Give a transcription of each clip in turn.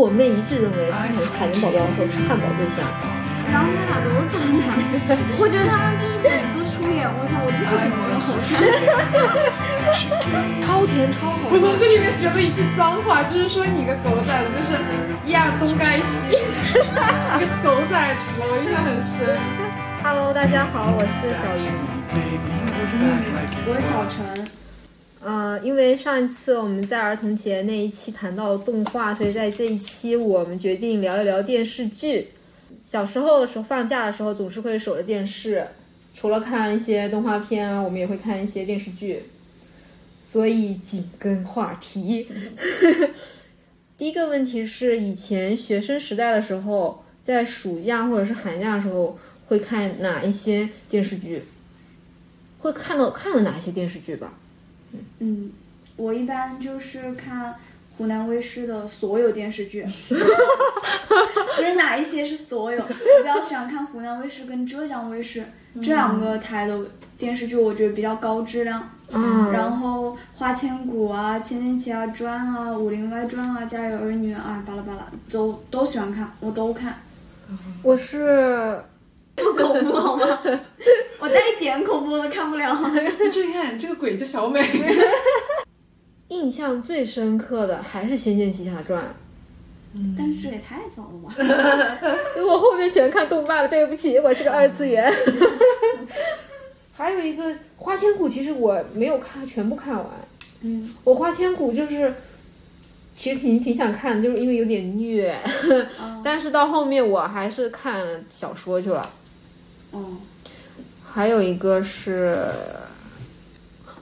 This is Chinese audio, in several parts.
我妹一致认为看海绵宝宝和吃汉堡最像。然后他俩都是中男，我觉得他们这是粉丝出演，我操，我这是怎么了？超甜超好我从这里面学了一句脏话，就是说你个狗崽子，就是亚东该西，你个狗崽子，我印象很深。Hello，大家好，我是小鱼。我是小陈，呃，因为上一次我们在儿童节那一期谈到动画，所以在这一期我们决定聊一聊电视剧。小时候的时候，放假的时候总是会守着电视，除了看一些动画片啊，我们也会看一些电视剧。所以紧跟话题，第一个问题是，以前学生时代的时候，在暑假或者是寒假的时候，会看哪一些电视剧？会看到看了哪些电视剧吧？嗯，我一般就是看湖南卫视的所有电视剧，不是哪一些是所有，我比较喜欢看湖南卫视跟浙江卫视这两个台的电视剧，我觉得比较高质量。嗯，然后《花千骨》啊，《千千奇侠传》啊，《武林外传》啊，《家有儿女》啊，巴拉巴拉都都喜欢看，我都看。我是不恐怖好吗？我带一点恐怖都看不了。你注意看这个鬼叫小美，印象最深刻的还是《仙剑奇侠传嗯但是这也太早了吧？》，我后面全看动漫了，对不起，我是个二次元。还有一个《花千骨》，其实我没有看全部看完。嗯，我《花千骨》就是，其实挺挺想看的，就是因为有点虐，哦但是到后面我还是看小说去了。哦，还有一个是，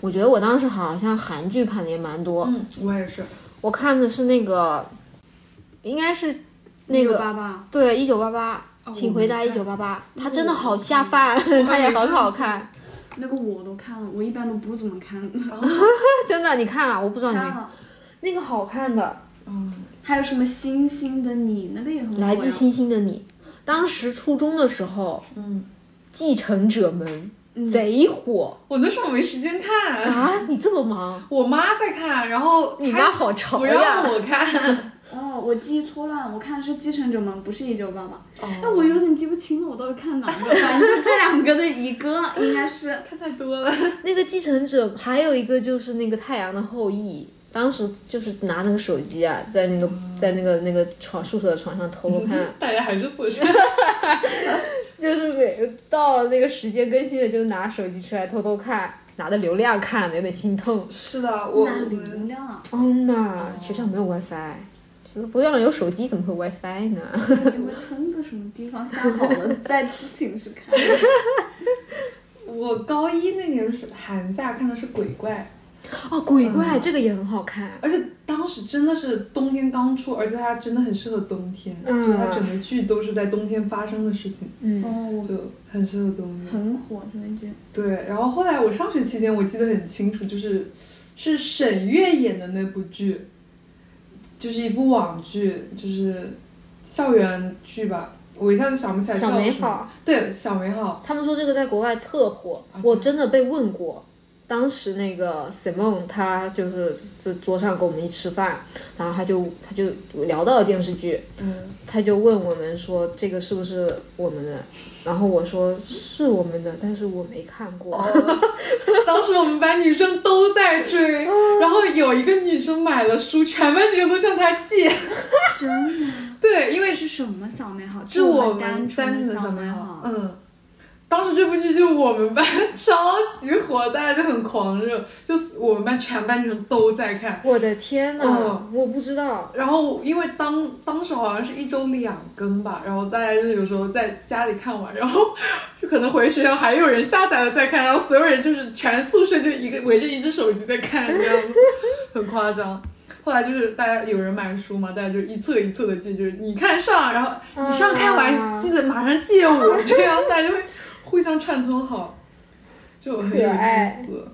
我觉得我当时好像韩剧看的也蛮多，嗯，我也是。我看的是那个，应该是那个对一九八八，请回答一九八八，它真的好下饭，它也很好看，那个我都看了，我一般都不怎么看。真的你看了？我不知道你没看了。那个好看的，嗯，还有什么星星的你，那个也很来自星星的你，当时初中的时候，嗯，继承者们嗯贼火我那时候没时间看，啊！你这么忙，我妈在看，然后你妈好潮不让！我看。哦，我记忆错乱，我看的是继承者们，不是一九八八。哦但我有点记不清了，我到底看哪个？反正就这两个的一个，应该是。看太多了。那个继承者还有一个就是那个太阳的后裔，当时就是拿那个手机啊，在那个在那个那个床宿舍的床上偷偷看，大家还是宿舍。就是每到那个时间更新的就拿手机出来偷偷看，拿的流量看，有点心痛。是的，我哪流量啊？哦呐，学校没有 WiFi，不让人有手机，怎么会 WiFi 呢？你们蹭个什么地方下好了，在寝室看。我高一那年是寒假看的是鬼怪，哦，鬼怪、这个也很好看。而且当时真的是冬天刚出，而且它真的很适合冬天，嗯就它整个剧都是在冬天发生的事情，嗯，哦，就很适合冬天。很火这个剧。对，然后后来我上学期间我记得很清楚，就是是沈月演的那部剧，就是一部网剧，就是校园剧吧，我一下子想不起来叫小美什么。好，对，小美好。他们说这个在国外特火，啊我真的被问过。当时那个 Simon 他就是这桌上跟我们一吃饭，然后他就他就聊到了电视剧，嗯，他就问我们说这个是不是我们的，然后我说是我们的，但是我没看过。当时我们班女生都在追，然后有一个女生买了书，全班女生都向她借。真的？对，因为是什么小美好？是我们单单纯的小小美好好。。嗯，当时这部剧就我们班超级火，大家就很狂热，就我们班全班女生都在看。我的天呐，嗯我不知道。然后因为当当时好像是一周两更吧，然后大家就有时候在家里看完，然后就可能回学校还有人下载了再看，然后所有人就是全宿舍就一个围着一只手机在看，这样子很夸张。后来就是大家有人买书嘛，大家就一册一册的借，就是你看上，然后你上看完、啊记得马上借我，这样大家就会互相串通好，就很有意思。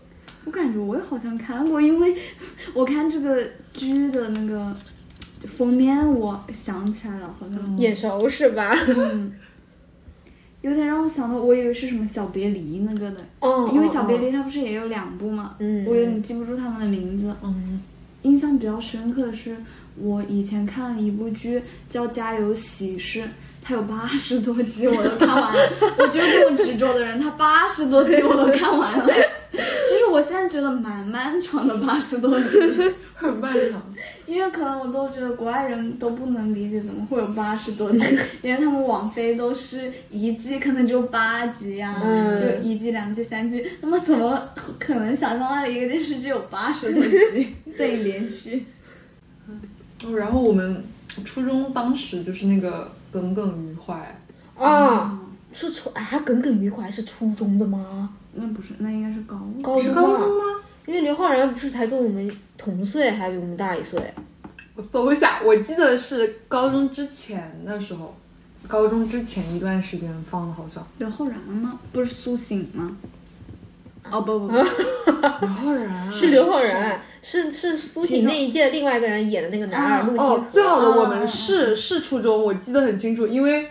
我感觉我也好像看过，因为 我看这个剧的那个封面，我想起来了，好像、眼熟是吧？嗯，有点让我想到，我以为是什么小别离那个的，哦因为小别离它不是也有两部嘛，嗯。我有点记不住他们的名字。嗯，印象比较深刻的是，我以前看了一部剧叫《家有喜事》，它有八十多集，我都看完了。我就是这么执着的人，他八十多集我都看完了。其实我现在觉得蛮漫长的，八十多集。很漫长。因为可能我都觉得国外人都不能理解怎么会有八十多集，因为他们网飞都是一季可能就八集呀、嗯就一季、两季、三季，那么怎么可能想象到一个电视剧有八十多集这一连续？哦 然后我们初中当时就是那个耿耿于怀，啊，是初哎，还耿耿于怀是初中的吗？那不是，那应该是高高中吗？因为刘昊然不是才跟我们同岁，还比我们大一岁。我搜一下，我记得是高中之前的时候，高中之前一段时间放的，好像。刘昊然吗？不是苏醒吗？哦不不不，刘昊然 是刘昊然，是是苏醒那一届另外一个人演的那个男二陆星河。哦，最好的我啊们是是初中，我记得很清楚，因为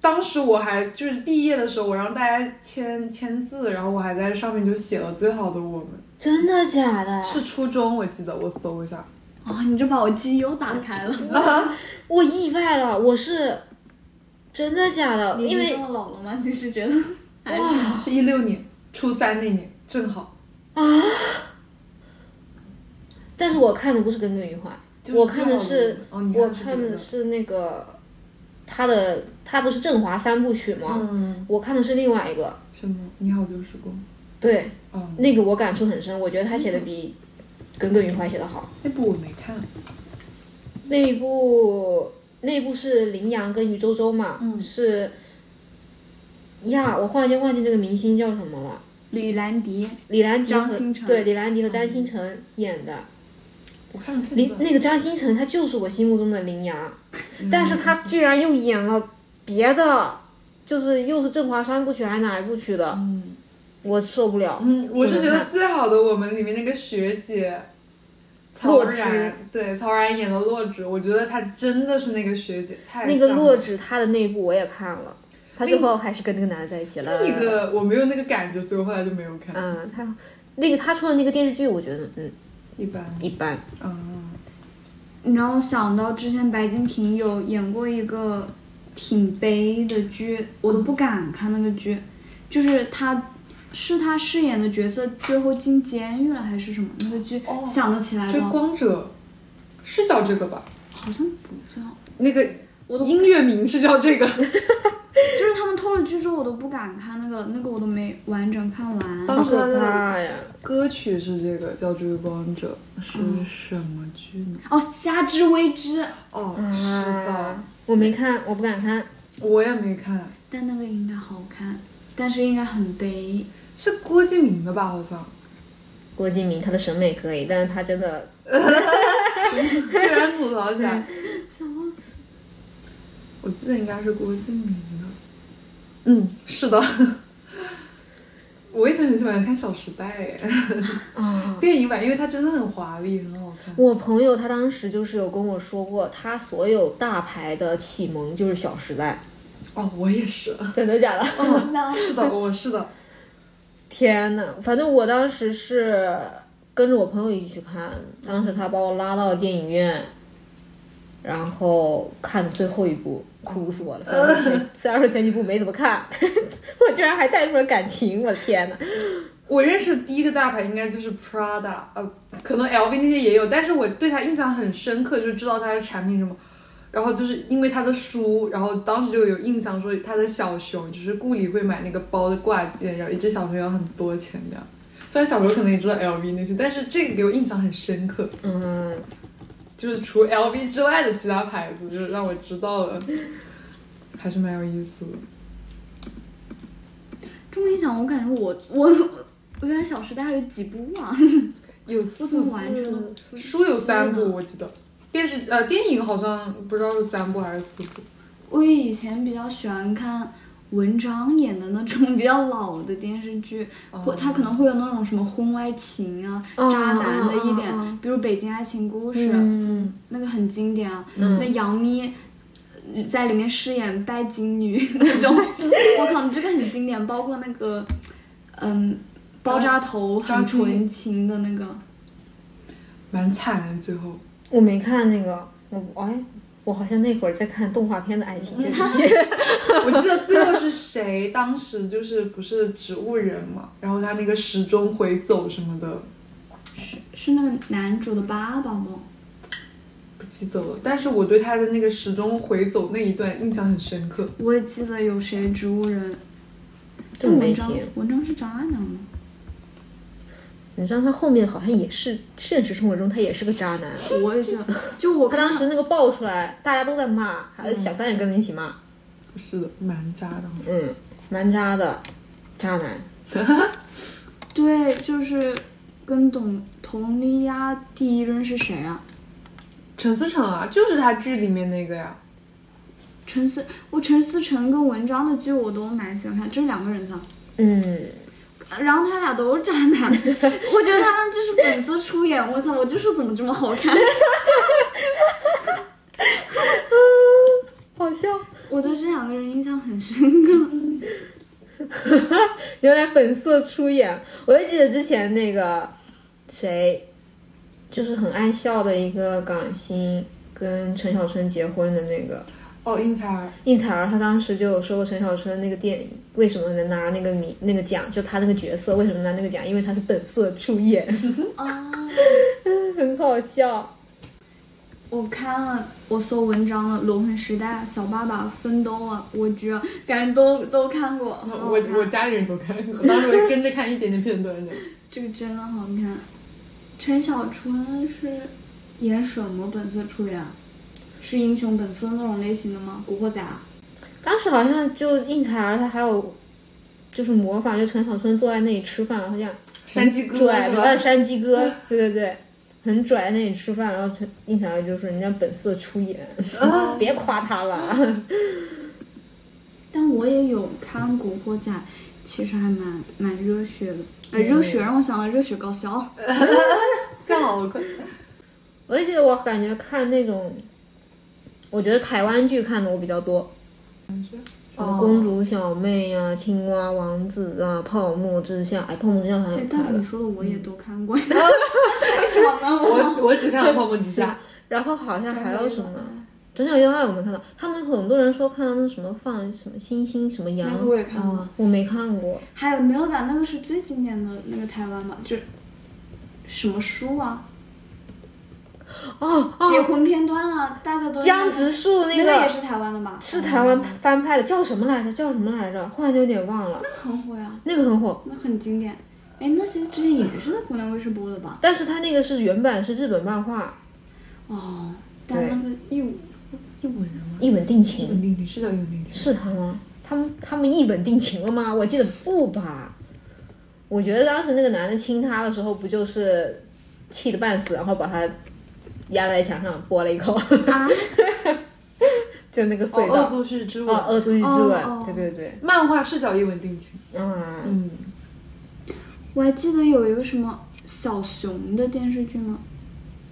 当时我还就是毕业的时候，我让大家签签字，然后我还在上面就写了最好的我们，真的假的？是初中，我记得我搜一下。啊，你就把我记忆又打开了。我意外了，我是真的假的？因为老了吗？其实觉得哇，是一六年初三那年，正好。但是我看的不是耿耿于怀，就是我看的是我们哦，我看看的的是那个他的，他不是振华三部曲吗？嗯，我看的是另外一个，什么？你好旧时光。对，哦，那个我感触很深，我觉得他写的比耿耿于怀写的好。那部我没看。那一部那一部是林阳跟余周周嘛，嗯是呀，我忽然间忘记那个明星叫什么了。李兰迪，李兰迪和张新成对李兰迪和张新成演的，我看了片段。林那个张新成他就是我心目中的林阳，嗯但是他居然又演了别的，就是又是振华三部曲还是哪一部曲的，嗯我受不了。嗯，我是觉得最好的我们里面那个学姐。曹洛枳然对曹然演的洛枳，我觉得她真的是那个学姐，太那个洛枳她的那一部我也看了，他最后还是跟那个男的在一起了。那个我没有那个感觉，所以我后来就没有看。嗯，他那个他出的那个电视剧，我觉得嗯一般。一般。嗯，你让我想到之前白敬亭有演过一个挺悲的剧，我都不敢看那个剧，就是他是他饰演的角色最后进监狱了还是什么？那个剧、哦想得起来追吗？光者是叫这个吧？好像不叫，那个我的音乐名是叫这个。就是他们透了剧之后，我都不敢看那个了，那个我都没完整看完。当时他的怕呀！歌曲是这个叫《追光者》，是什么剧呢？哦，夏之未知，哦，是的啊，我没看，我不敢看。我也没看，但那个应该好看，但是应该很悲。是郭敬明的吧？好像。郭敬明他的审美可以，但是他真的 突然吐槽起来。笑死我记得应该是郭敬明的。嗯，是的。我一直很喜欢看《小时代》哎，啊。电影版，因为它真的很华丽，很好看。我朋友他当时就是有跟我说过，他所有大牌的启蒙就是《小时代哦，我也是。》，真的假的？哦，是的，我是的。天呐，反正我当时是跟着我朋友一起去看，当时他把我拉到电影院，然后看最后一部，哭死我了。虽然说前虽然说前几部没怎么看，我居然还带入了感情，我的天呐！我认识的第一个大牌应该就是 Prada，呃，可能 LV 那些也有，但是我对它印象很深刻，就知道它的产品什么，然后就是因为他的书，然后当时就有印象说他的小熊，就是顾里会买那个包的挂件，然后一只小熊要很多钱这样。虽然小时候可能也知道 LV 那些，但是这个给我印象很深刻，嗯，就是除 LV 之外的其他牌子，就是让我知道了，还是蛮有意思的。这么一讲，我感觉我我我原来《小时代》还有几部啊？有四部书有三部，我记得。电视呃电影好像不知道是三部还是四部。我以前比较喜欢看文章演的那种比较老的电视剧，或他可能会有那种什么婚外情啊、哦渣男的一点，比如《北京爱情故事》嗯那个很经典啊。那杨幂呃在里面饰演拜金女 那种，我靠，这个很经典。包括那个，嗯，爆炸头很纯情的那个，蛮惨的，最后。我没看那个，我哎，我好像那会儿在看动画片的爱情，对不起。我记得最后是谁？当时就是不是植物人嘛，然后他那个时钟回走什么的，是是那个男主的爸爸吗？不记得了。但是我对他的那个时钟回走那一段印象很深刻。我也记得有谁植物人，这没文章听。文章是渣男吗？你知道他后面好像也是现实生活中他也是个渣男。我也觉得，就我当时那个爆出来，大家都在骂，还有小三也跟着一起骂，是的，蛮渣的。嗯，蛮渣的，渣男。对，就是跟董佟丽娅第一任是谁啊？陈思诚啊，就是他剧里面那个呀。陈思，我陈思诚跟文章的剧我都蛮喜欢看，这是两个人的。嗯，然后他俩都是渣男，我觉得他们就是本色出演。我操，我就说怎么这么好看？好笑。我对这两个人印象很深刻。原来本色出演，我就记得之前那个谁，就是很爱笑的一个港星，跟陈小春结婚的那个哦，应采儿。应采儿，她当时就有说过陈小春那个电影为什么能拿那个名那个奖，就他那个角色为什么拿那个奖，因为他是本色出演，啊 很好笑。我看了，我搜文章了，《裸婚时代》《小爸爸》《奋斗》啊，我居然感觉都都看过。我我家里人都看，我当时会跟着看一点点片段的。这个真的好看。陈小春是演什么本色出演啊？是英雄本色那种类型的吗？古惑仔啊？当时好像就应采儿，她还有就是模仿，就陈小春坐在那里吃饭，然后这样山鸡哥拽的，是吧呃，山鸡哥，对对对，很拽在那里吃饭，然后陈应采儿就说人家本色出演，别夸他了。但我也有看古惑仔，其实还蛮蛮热血的。哎，热血让我想到热血高校。看好！我也记得我感觉看那种，我觉得台湾剧看的我比较多，什么公主小妹呀、青蛙王子啊、泡沫之夏，哎，泡沫之夏好像哎有，拍了但你。说的我也都看过，但是为什么呢？我我只看了《泡沫之夏》，然后好像还有什么《转角遇到爱》，我没看到。他们很多人说看到那什么放什么星星什么羊，那个我也看过啊，我没看过。还有没有吧？那个是最经典的那个台湾嘛，就什么书啊，哦结哦，婚片段啊，大家都江直树那那个个也是台湾的吧？是台湾翻拍的，叫什么来着？叫什么来着？忽然就有点忘了。那个很火呀，那个很火，那很经典。哎，那些之前也是在湖南卫视播的吧？但是它那个是原版是日本漫画，哦，但那个一吻一吻人吗？一吻定一情。吻定情是叫一吻定情。是他吗？他们他们一吻定情了吗？我记得不吧。我觉得当时那个男的亲她的时候，不就是气得半死，然后把她压在墙上剥了一口，啊，就那个哦，隧道。恶作剧之吻。哦，恶作剧之吻，对对对，漫画视角一吻定情。嗯，嗯，我还记得有一个什么小熊的电视剧吗？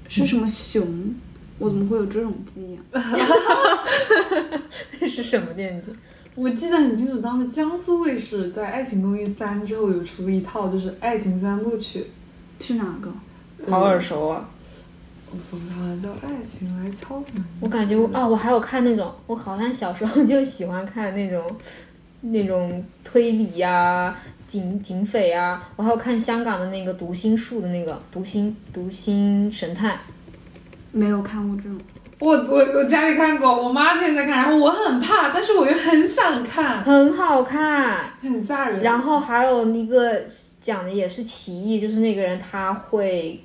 是什么熊？我怎么会有这种记忆啊？那 是什么电影？我记得很清楚，当时江苏卫视在《爱情公寓三》之后有出一套，就是爱情三部曲。是哪个？好耳熟啊！我搜它叫《爱情来敲门》。我感觉我啊，我还有看那种，我好像小时候就喜欢看那种那种推理呀、警警匪啊，我还有看香港的那个读心术的那个读心读心神探，没有看过这种。我我我家里看过，我妈之前在看，然后我很怕，但是我又很想看，很好看。很吓人。然后还有一个讲的也是奇异，就是那个人他会，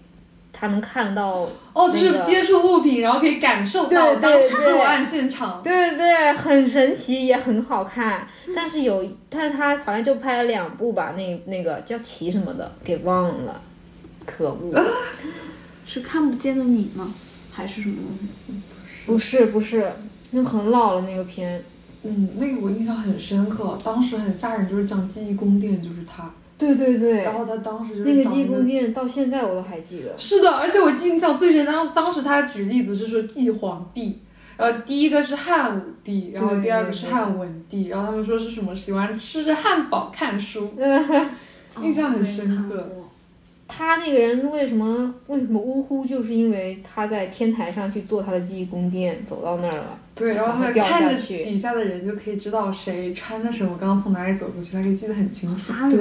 他能看到，哦，就是接触物品，然后可以感受到当时对作案现场。对对对，很神奇，也很好看。但是有，但是他好像就拍了两部吧，那那个叫奇什么的，给忘了，可恶。是看不见的你吗？还是什么东西？不是不是，那很老了那个片。嗯，那个我印象很深刻，当时很吓人，就是讲记忆宫殿，就是他。对对对然后他当时就是那个找记忆宫殿到现在我都还记得。是的，而且我印象最深，当当时他举例子是说记皇帝，然后第一个是汉武帝，然后第二个是汉文帝，然后他们说是什么喜欢吃着汉堡看书，印象很深刻。他那个人为什么为什么呜呼，就是因为他在天台上去做他的记忆宫殿，走到那儿了。对，然后他看着下底下的人就可以知道谁穿的什么，刚刚从哪里走过去，他可以记得很清楚。对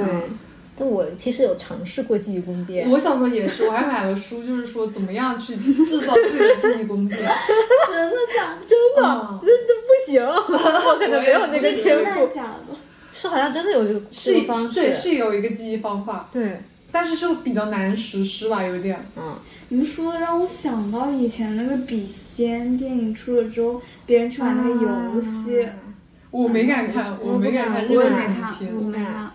但我其实有尝试过记忆宫殿，我小时候也是，我还买了书，就是说怎么样去制造自己的记忆宫殿。真的假的？真的、嗯这这不行，我可能没有那个真天赋。的假的？是好像真的有这个是这个方式，对，是有一个记忆方法，对，但是就比较难实施吧，有点。嗯，你们说的让我想到以前那个笔仙电影出了之后，别人去玩那个游戏，啊我没敢看，我我没敢看我也没看，我没看。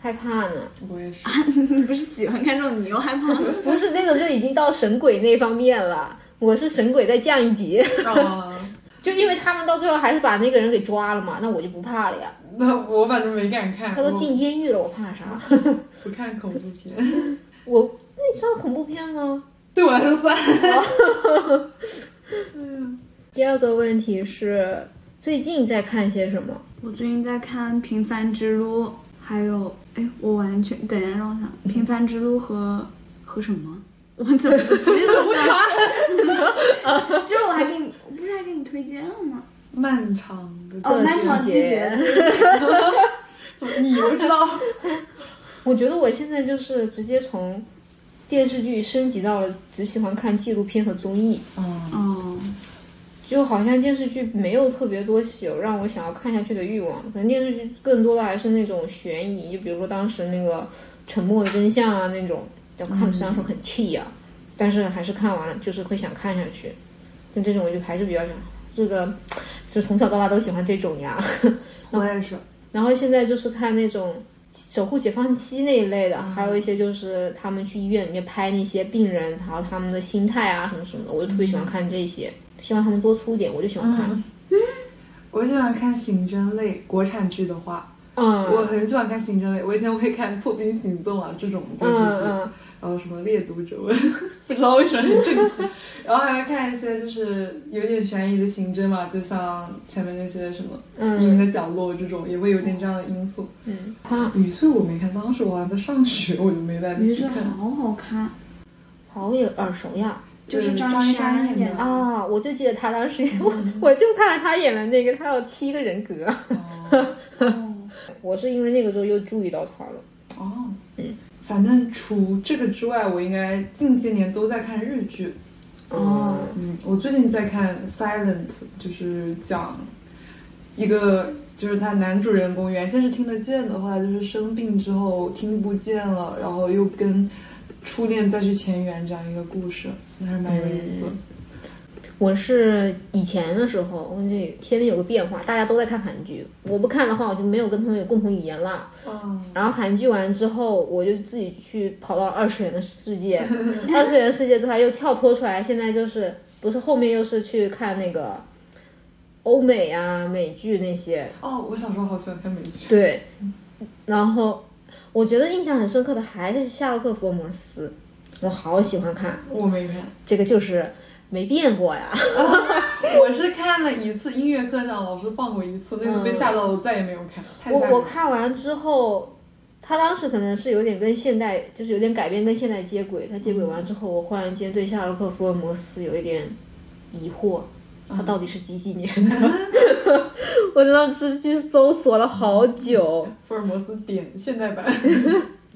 害怕呢。我也是。你 不是喜欢看这种，你又害怕？不是那种就已经到神鬼那方面了，我是神鬼再降一级，啊，就因为他们到最后还是把那个人给抓了嘛，那我就不怕了呀。那我反正没敢看。他都进监狱了，我怕啥？不看恐怖片，我那你算恐怖片吗？对我来说算。第二个问题是最近在看些什么？我最近在看《平凡之路》，还有，哎，我完全等一下让我想，《平凡之路》和和什么？我怎么 不记得了？就是我还给你，我不是还给你推荐了吗？漫长的哦，漫长季季节节。怎么你不知道？我觉得我现在就是直接从电视剧升级到了只喜欢看纪录片和综艺，嗯，哦，就好像电视剧没有特别多有让我想要看下去的欲望，可能电视剧更多的还是那种悬疑，就比如说当时那个《沉默的真相》啊那种，要看的虽然说很气呀、但是还是看完了，就是会想看下去。但这种我就还是比较想，这个就从小到大都喜欢这种呀。我也是。然后现在就是看那种守护解放西那一类的，还有一些就是他们去医院里面拍那些病人，然后他们的心态啊什么什么的，我就特别喜欢看这些。希望他们多出一点，我就喜欢看。我喜欢看刑侦类国产剧的话，嗯，我很喜欢看刑侦类。我以前会看《破冰行动》啊这种电视剧，然后什么《猎毒者文》，不知道为什么很正气。然后还会看一些就是有点悬疑的刑侦嘛，就像前面那些什么《隐秘嗯的角落》这种，也会有点这样的因素。嗯，啊，雨翠我没看，当时我还在上学，我就没来得于是及看。好好看，好有耳熟呀。就是张一山演的啊，我就记得他当时，我我就看了他演的那个，他有七个人格。哦哦，我是因为那个时候又注意到他了。哦，嗯，反正除这个之外，我应该近些年都在看日剧。哦嗯，我最近在看《Silent》，就是讲一个，就是他男主人公原先是听得见的，话就是生病之后听不见了，然后又跟初恋再去前缘这样一个故事，还是蛮有意思的。我是以前的时候，我这现在有个变化，大家都在看韩剧，我不看的话，我就没有跟他们有共同语言了。嗯，然后韩剧完之后，我就自己去跑到二次元的世界，二次元世界之后又跳脱出来，现在就是不是后面又是去看那个欧美啊美剧那些，哦，我小时候好喜欢看美剧。对，然后我觉得印象很深刻的还是夏洛克福尔摩斯，我好喜欢看，我没看，这个就是没变过呀。我是看了一次，音乐课上老师放过一次，那次被吓到了，我再也没有看。太吓人了我我看完之后，他当时可能是有点跟现代，就是有点改变跟现代接轨。他接轨完之后，我忽然间对夏洛克福尔摩斯有一点疑惑，他到底是几几年的？我当时去搜索了好久，福尔摩斯点现代版。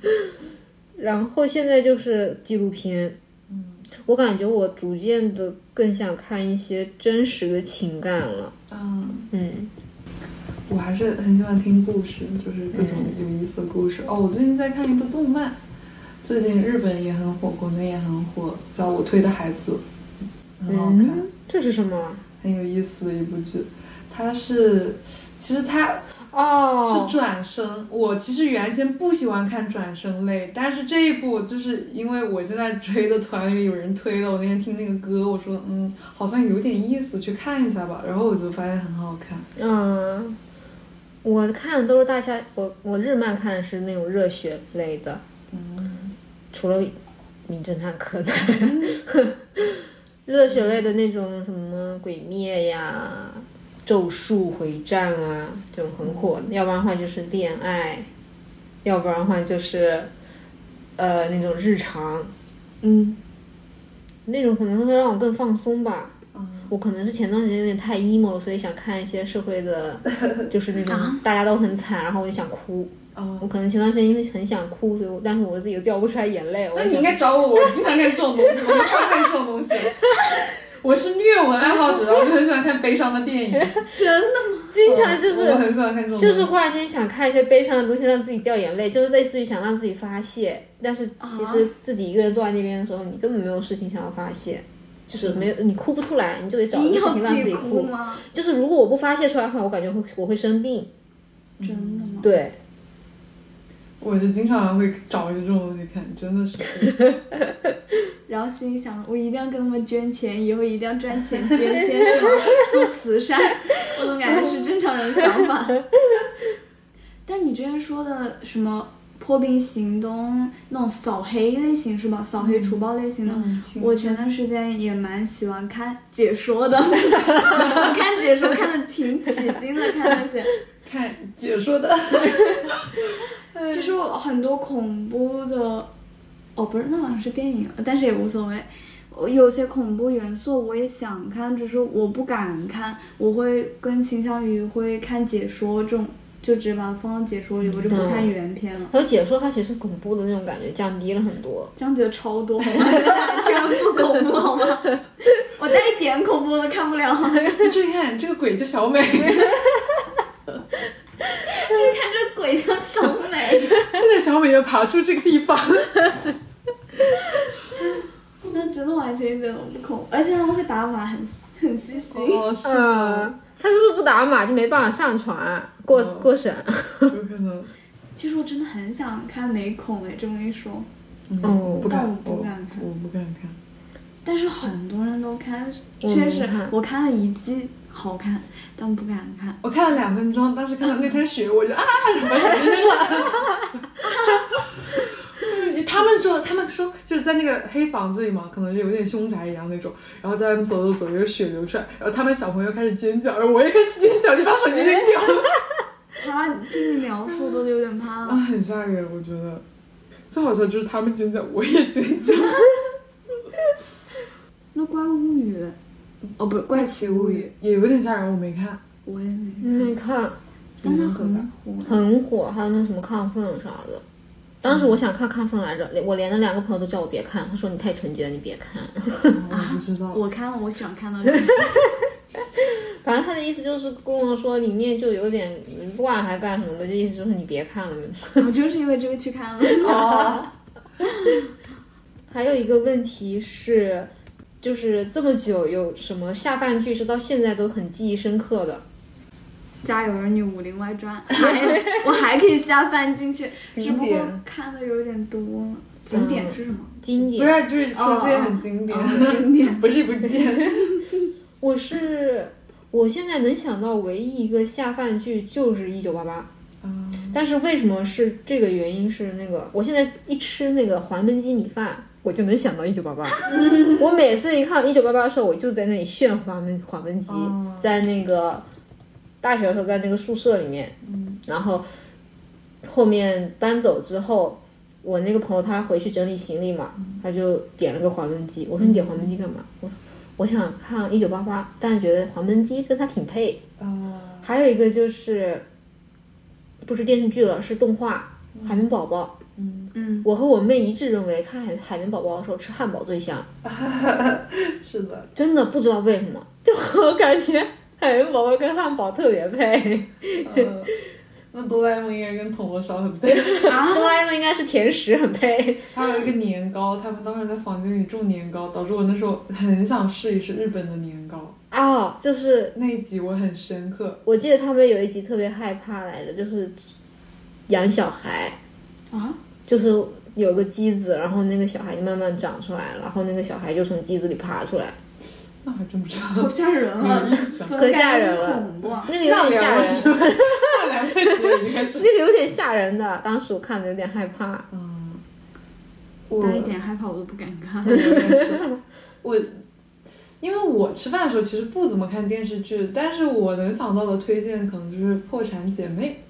然后现在就是纪录片。嗯我感觉我逐渐的更想看一些真实的情感了。嗯，嗯，我还是很喜欢听故事，就是各种有意思的故事。哦，我最近在看一部动漫，最近日本也很火，国内也很火，叫《我推的孩子》，很好看，嗯，这是什么？很有意思的一部剧。它是，其实它哦，是转生。我其实原先不喜欢看转生类，但是这一部就是因为我现在追的团里面有人推了，我那天听那个歌，我说嗯，好像有点意思，去看一下吧。然后我就发现很好看。嗯，我看的都是大家，我我日漫看的是那种热血类的，嗯，除了《名侦探柯南》，热血类的那种什么《鬼灭》呀、《咒术回战》啊，这种很火的。要不然的话就是恋爱，要不然的话就是呃那种日常，嗯那种可能会让我更放松吧。嗯我可能是前段时间有点太 emo，所以想看一些社会的，就是那种啊大家都很惨，然后我就想哭。我哦，可能前段时间因为很想哭，所以我但是我自己又掉不出来眼泪。那你应该找我，我经常看这种东西，我就喜欢看这种东西。我是虐文爱好者，我就很喜欢看悲伤的电影，真的吗？经常就是我很喜欢看这种，就是忽然间想看一些悲伤的东西，让自己掉眼泪，就是类似于想让自己发泄。但是其实自己一个人坐在那边的时候，你根本没有事情想要发泄，就是没有你哭不出来，你就得找一个事情让自己哭。吗？就是如果我不发泄出来的话，我感觉会我会生病。真的吗？对，我就经常会找一些这种东西看，真的是。然后心里想，我一定要跟他们捐钱，以后一定要赚钱捐献，是吗？做慈善，我总感觉是正常人的想法。但你之前说的什么破冰行动那种扫黑类型是吧？扫黑除暴类型的，嗯我前段时间也蛮喜欢看解说的，我 看解说看的挺起劲的，看那些。看解说的，其实我很多恐怖的，哦，不是，那好像是电影，但是也无所谓。我有些恐怖元素我也想看，只是我不敢看，我会更倾向于会看解说这种，就直接把它放到解说里，我就不看原片了。还有解说它其实恐怖的那种感觉降低了很多。这样觉得超多，好吗？全部恐怖好吗？我带一点恐怖都看不了，你注意看这个鬼叫小美，就是看这鬼叫小美。现在小美又爬出这个地方，那真的完全一点都不恐怖，而且他们会打码，很很细心。哦，是嗯，他是不是不打码就没办法上传过嗯过审？有可能。其实我真的很想看美恐诶，这么一说，哦不敢，但我不敢看我不敢看。但是很多人都看，确实我看了一季，好看，但不敢看。我看了两分钟，当时看到那滩血，我就啊，把手机扔了。他们说，他们说就是在那个黑房子里嘛，可能是有点凶宅一样那种，然后在那边走走走，有血流出来，然后他们小朋友开始尖叫，然后我也开始尖叫，就把手机扔掉了。他听你描述都有点怕啊，了。很吓人，我觉得。最好笑就是他们尖叫，我也尖叫。那怪物物语，哦不是怪奇物语，也有点吓人，我没看。我也没，没看，但它很火。很火，还有那什么亢奋啥的。当时我想看亢奋来着，我连那两个朋友都叫我别看，他说你太纯洁了，你别看。我不知道。我看了，我喜欢看到 反正他的意思就是跟我说里面就有点乱还干什么的，这意思就是你别看了。我就是因为这个去看了。哦，还有一个问题是，就是这么久有什么下饭剧是到现在都很记忆深刻的？《家有儿女》《武林外传》，还我还可以下饭进去，只不过看的有点多了。经典是什么？经典不。是，就是说这些很经典，经典。不是一部剧。我是我现在能想到唯一一个下饭剧就是《一九八八》。嗯但是为什么是这个原因？是那个我现在一吃那个黄焖鸡米饭，我就能想到一九八八。我每次一看一九八八的时候，我就在那里炫黄焖黄焖鸡，哦在那个大学的时候，在那个宿舍里面，然后后面搬走之后，我那个朋友他回去整理行李嘛，他就点了个黄焖鸡。我说你点黄焖鸡干嘛？我说我想看一九八八，但是觉得黄焖鸡跟他挺配。哦，还有一个就是，不是电视剧了，是动画《海绵宝宝》。嗯嗯，我和我妹一致认为，看海海绵宝宝的时候吃汉堡最香，是的，真的不知道为什么，就我感觉海绵宝宝跟汉堡特别配。嗯，那哆啦 A 梦应该跟铜锣烧很配。啊，哆啦 A 梦应该是甜食很配。还有一个年糕，他们当时在房间里种年糕，导致我那时候很想试一试日本的年糕。哦，就是那一集我很深刻，我记得他们有一集特别害怕来着，就是养小孩，啊，就是有个机子，然后那个小孩就慢慢长出来，然后那个小孩就从机子里爬出来，那还真不知道。好吓人啊！可吓人了恐怖啊！那个有点吓人，那个有点吓人的，当时我看的有点害怕。嗯，我带一点害怕，我都不敢看。我因为我吃饭的时候其实不怎么看电视剧，但是我能想到的推荐可能就是《破产姐妹》。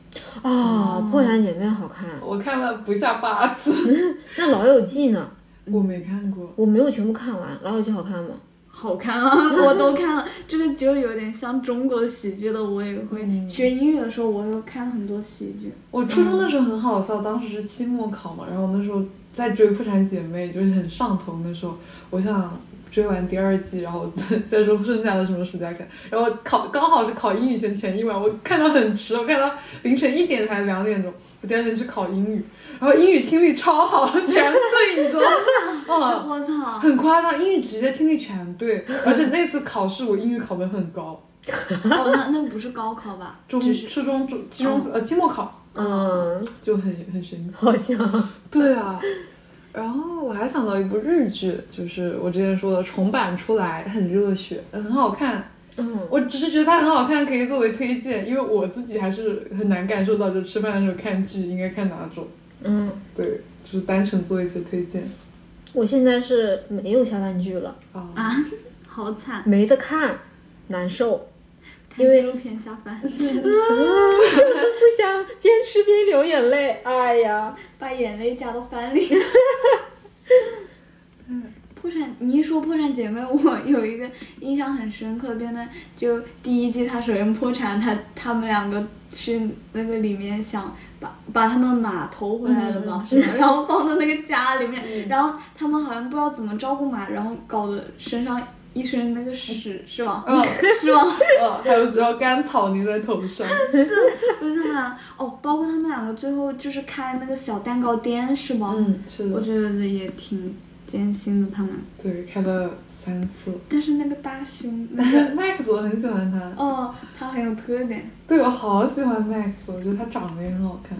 啊，破产姐妹好看。我看了不下八次，那老友记呢？我没看过。我没有全部看完，老友记好看吗？好看啊，我都看了。这个就有点像中国喜剧的，我也会。学英语的时候，我有看很多喜剧。我初中的时候很好笑，当时是期末考嘛，然后那时候在追《破产姐妹》，就是很上头。那时候我想追完第二季，然后再再说剩下的什么暑假看。然后考刚好是考英语前前一晚，我看到很迟，我看到凌晨一点还是两点钟。我第二天去考英语，然后英语听力超好，全对，你知道吗？哦，我操，很夸张，英语直接听力全对，而且那次考试我英语考得很高，哦，那那不是高考吧？中初中中期中呃期末考嗯，就很很神奇。好像。对啊，然后我还想到一部日剧，就是我之前说的重版出来，很热血，很好看。嗯，我只是觉得它很好看，可以作为推荐，因为我自己还是很难感受到，就吃饭的时候看剧应该看哪种。嗯，对，就是单纯做一些推荐我现在是没有下饭剧了，啊。啊，好惨，没得看，难受，看因为纪录片下饭，就是不想边吃边流眼泪。哎呀，把眼泪加到饭里。嗯 破产，你一说破产姐妹，我有一个印象很深刻变得，就第一季她首先破产，她他们两个去那个里面想把把他们马偷回来了嘛，是吧？然后放到那个家里面，然后他们好像不知道怎么照顾马，然后搞得身上一身那个屎，是吗？嗯，是吗？嗯，还有只要干草粘在头上。是，就是他们俩哦，包括他们两个最后就是开那个小蛋糕店，是吗？嗯，是的，我觉得也挺艰辛的，他们。对，开了三次。但是那个大星，那个 Max 我很喜欢他，哦，他很有特点。对我好喜欢 Max，我觉得他长得也很好看。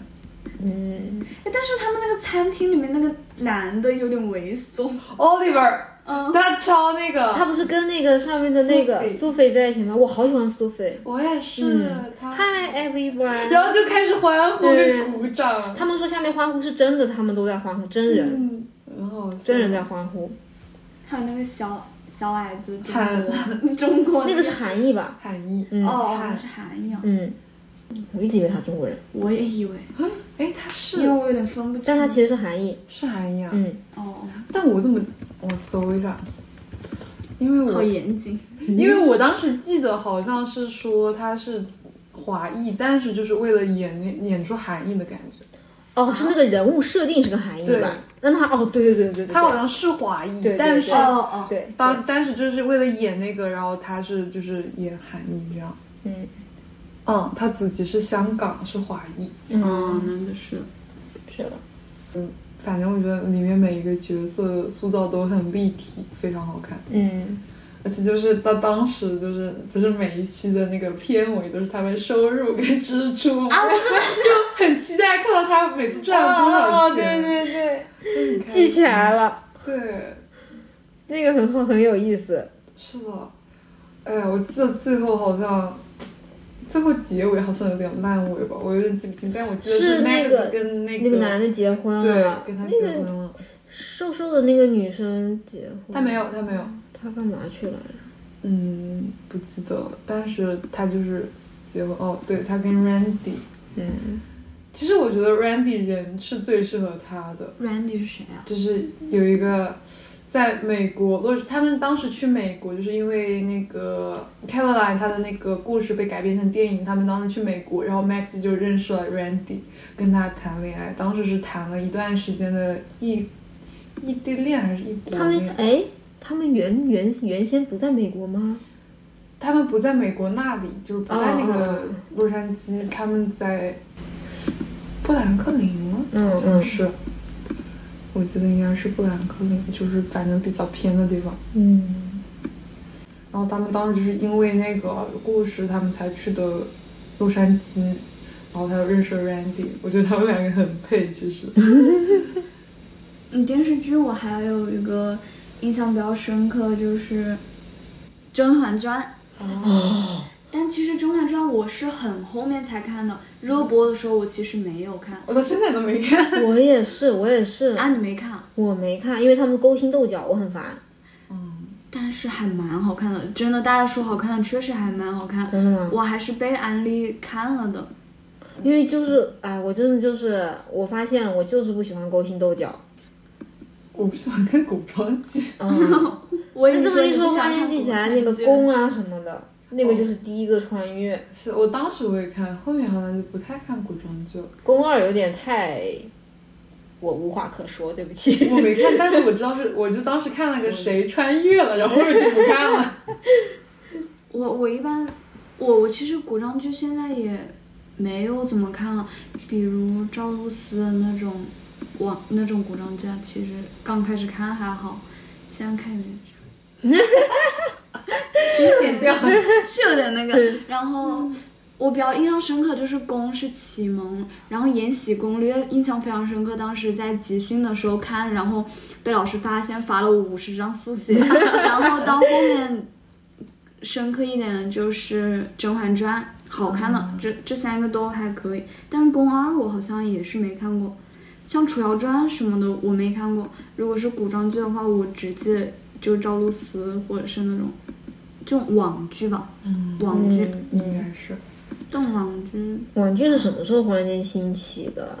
嗯，哎，但是他们那个餐厅里面那个男的有点猥琐。Oliver，嗯，他超那个，他不是跟那个上面的那个苏菲。在一起吗？我好喜欢苏菲。我也是，他，Hi everyone。然后就开始欢呼鼓掌，他们说下面欢呼是真的，他们都在欢呼，真人，然后，真人在欢呼。还有那个小小矮子，中韩国 中国那个是韩裔吧？韩裔，嗯。哦，是韩裔啊，嗯，我一直以为他中国人，我也以为，哎，他是。因为我有点分不清。但他其实是韩裔。是韩裔啊，嗯，哦，但我怎么我搜一下，因为我好严谨。因为我当时记得好像是说他是华裔，但是就是为了演那演出韩裔的感觉，哦，是那个人物设定是个韩裔对吧？那他哦，对对对对对，他好像是华裔，对对但是哦哦，对，当但是就是为了演那个，然后他是就是演韩裔这样。嗯嗯，他祖籍是香港，是华裔。嗯，那就是。是的，反正我觉得里面每一个角色塑造都很立体，非常好看。嗯，而且就是到当时就是不是每一期的那个片尾都是他们收入跟支出？啊，是就很期待看到他每次赚了多少钱。哦对对对记起来了，对，那个很好，很有意思。是的。哎呀，我记得最后好像。最后结尾好像有点烂尾吧，我有点记不清，但我记得是那个跟那那个男的结婚了对了，跟他结那个婚了，瘦瘦的那个女生结婚，她没有，她没有，她干嘛去了？嗯，不记得了，但是她就是结婚哦，对她跟 Randy，嗯，其实我觉得 Randy 人是最适合他的，Randy 是谁啊？就是有一个在美国，洛他们当时去美国，就是因为那个 Caroline 她的那个故事被改编成电影，他们当时去美国，然后 Max 就认识了 Randy，跟他谈恋爱，当时是谈了一段时间的异异地恋还是异国恋他们恋？哎，他们原原原先不在美国吗？他们不在美国那里，就是不在那哦个洛杉矶，他们在布兰克林吗？嗯好像是，我记得应该是布兰克林，就是反正比较偏的地方。嗯，然后他们当时就是因为那个故事，他们才去的洛杉矶，然后他又认识了 Randy，我觉得他们两个很配，其实。嗯，电视剧我还有一个印象比较深刻，就是《甄嬛传》。哦，但其实《甄嬛传》我是很后面才看的，热播的时候我其实没有看。我到现在都没看。我也是，我也是，啊，你没看啊？我没看，因为他们勾心斗角，我很烦。嗯但是还蛮好看的，真的，大家说好看的，确实还蛮好看。真的吗？我还是被安利看了的。因为就是哎，我真的就是我发现，我就是不喜欢勾心斗角。我不喜欢看古装剧。嗯，我也那这么一说，花间记起来那个宫啊什么的，那个就是第一个穿越。是我当时我也看，后面好像就不太看古装剧了。宫二有点太，我无话可说，对不起。我没看，但是我知道是，我就当时看了个谁穿越了，然后我就不看了。我我一般，我我其实古装剧现在也没有怎么看了，比如赵露思的那种网那种古装剧啊，其实刚开始看还好，现在看有点 只剪掉。是有点那个。然后我比较印象深刻就是宫是启蒙，然后《延禧攻略》印象非常深刻，当时在集训的时候看，然后被老师发现罚了五十张四写，然后到后面深刻一点的就是《甄嬛传》，好看的，这这三个都还可以，但是宫二我好像也是没看过。像《楚乔传》什么的我没看过，如果是古装剧的话，我只记得就赵露思或者是那种这种网剧吧，嗯，网剧。嗯应该是。这种网剧网剧是什么时候忽然间兴起的？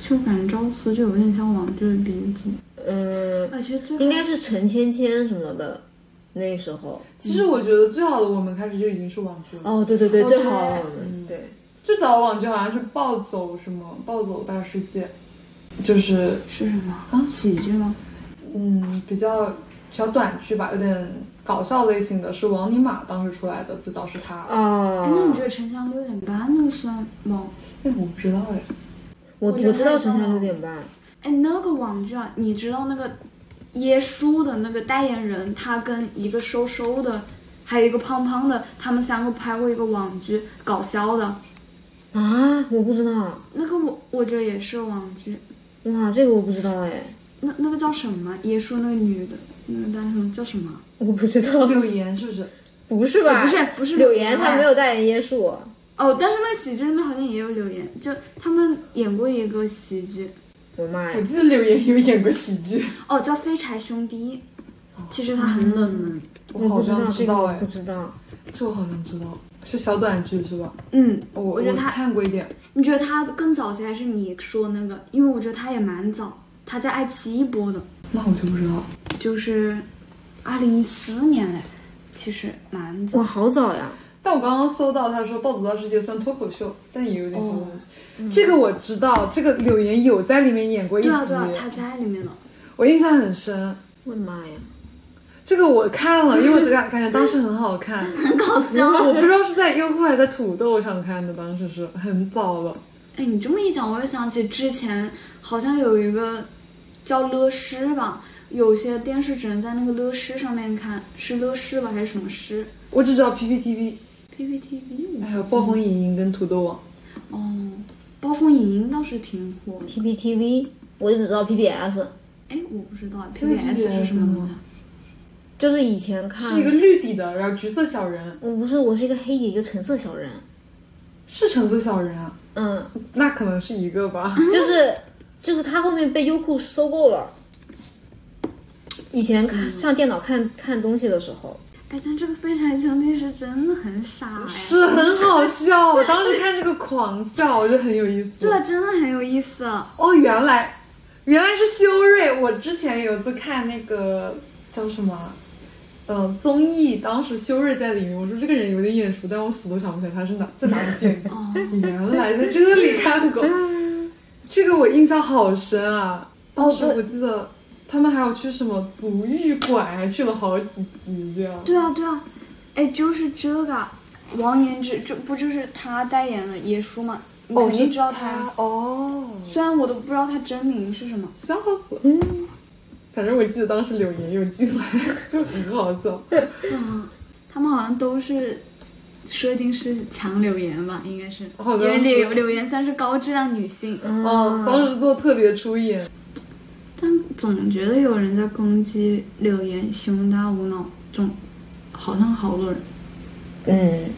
就感觉赵露思就有点像网剧的鼻祖，嗯，而且最应该是陈芊芊什么的，那时候。其实我觉得最好的我们开始就已经是网剧了。哦，对对对，哦最好对我们对。最早的网剧好像是暴走什么暴走大世界，就是是什么啊？喜剧吗？嗯比较小短剧吧，有点搞笑类型的，是王尼玛当时出来的，最早是他。啊哎，，那你觉得《沉香六点半》那个算吗？那我不知道哎。我我觉得我知道《还算城乡六点半》，哎，那个网剧啊，你知道那个耶稣的那个代言人，他跟一个瘦瘦的，还有一个胖胖的，他们三个拍过一个网剧，搞笑的。啊，我不知道。那个我我觉得也是网剧，哇，这个我不知道哎，那那个叫什么？耶稣那个女的，那个单什叫什么？我不知道。柳岩是不是？不是吧？不是不是柳柳岩岩，她没有代言椰树。哦，但是那个喜剧里面好像也有柳岩，就他们演过一个喜剧，我我妈呀！我记得柳岩有演过喜剧，哦，叫《飞柴兄弟》，其实他很冷门。我好像知道哎不，知道。这我好像知道，是小短剧是吧？嗯，我我我觉得他看过一点。你觉得他更早期还是你说那个？因为我觉得他也蛮早，他在爱奇艺播的，那我就不知道。就是二零一四年嘞，其实蛮早。哇，好早呀！但我刚刚搜到，他说《暴走大世界》算脱口秀，但也有点小哦短剧。这个我知道，这个柳岩有在里面演过一集，对啊对啊，他在里面了。我印象很深。我的妈呀！这个我看了，因为我感感觉当时很好看，很 搞笑。我不知道是在优酷还是在土豆上看的，当时是很早了。哎，你这么一讲，我又想起之前好像有一个叫乐视吧，有些电视只能在那个乐视上面看，是乐视吧还是什么视我只知道 PPTV，？PPTV 还有暴风影音跟土豆网。哦，暴风影音倒是挺火的。PPTV，我就只知道 PBS，哎，我不知道 PBS 是什么东西啊？就是以前看是一个绿底的，然后橘色小人，我不是，我是一个黑底一个橙色小人。是橙子小人啊？嗯，那可能是一个吧。就是就是他后面被优酷收购了。以前看上电脑看看东西的时候，哎，但这个废柴兄弟是真的很傻哎，是很好笑，我当时看这个狂笑，我觉得很有意思。对啊，真的很有意思。哦，原来原来是修睿。我之前有一次看那个叫什么，嗯、综艺，当时修睿在里面，我说这个人有点眼熟，但我死都想不起来他是哪在哪里见过。哦，原来在这里看过，这个我印象好深啊！当时我记得他们还有去什么足浴馆，还去了好几集这样。对啊，对啊，哎，就是这个王彦之，这不就是他代言的耶稣吗？你哦，肯定知道他。哦，虽然我都不知道他真名是什么。笑死！嗯，反正我记得当时柳岩有进来，就很好笑。嗯，他们好像都是设定是抢柳岩吧，应该是，好像因为柳是柳岩算是高质量女性。哦，当时做特别出演，但总觉得有人在攻击柳岩胸大无脑，总好像好多人。嗯，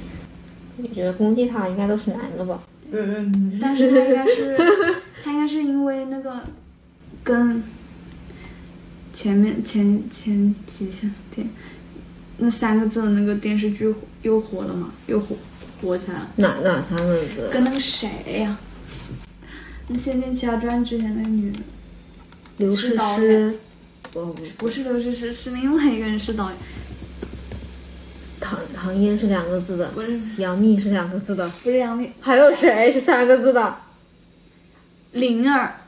我觉得攻击他应该都是男的吧？嗯嗯，但是他应该是他应该是因为那个跟前面前前几天那三个字的那个电视剧又火了嘛，又火火起来了，哪哪三个字？跟那个谁呀、那《仙剑奇侠传》之前那个女的，刘诗诗。不，不是刘诗诗，是另外一个人是导演，唐唐嫣是两个字的，不是杨幂是两个字的，不是杨幂，还有谁？是三个字的？灵儿，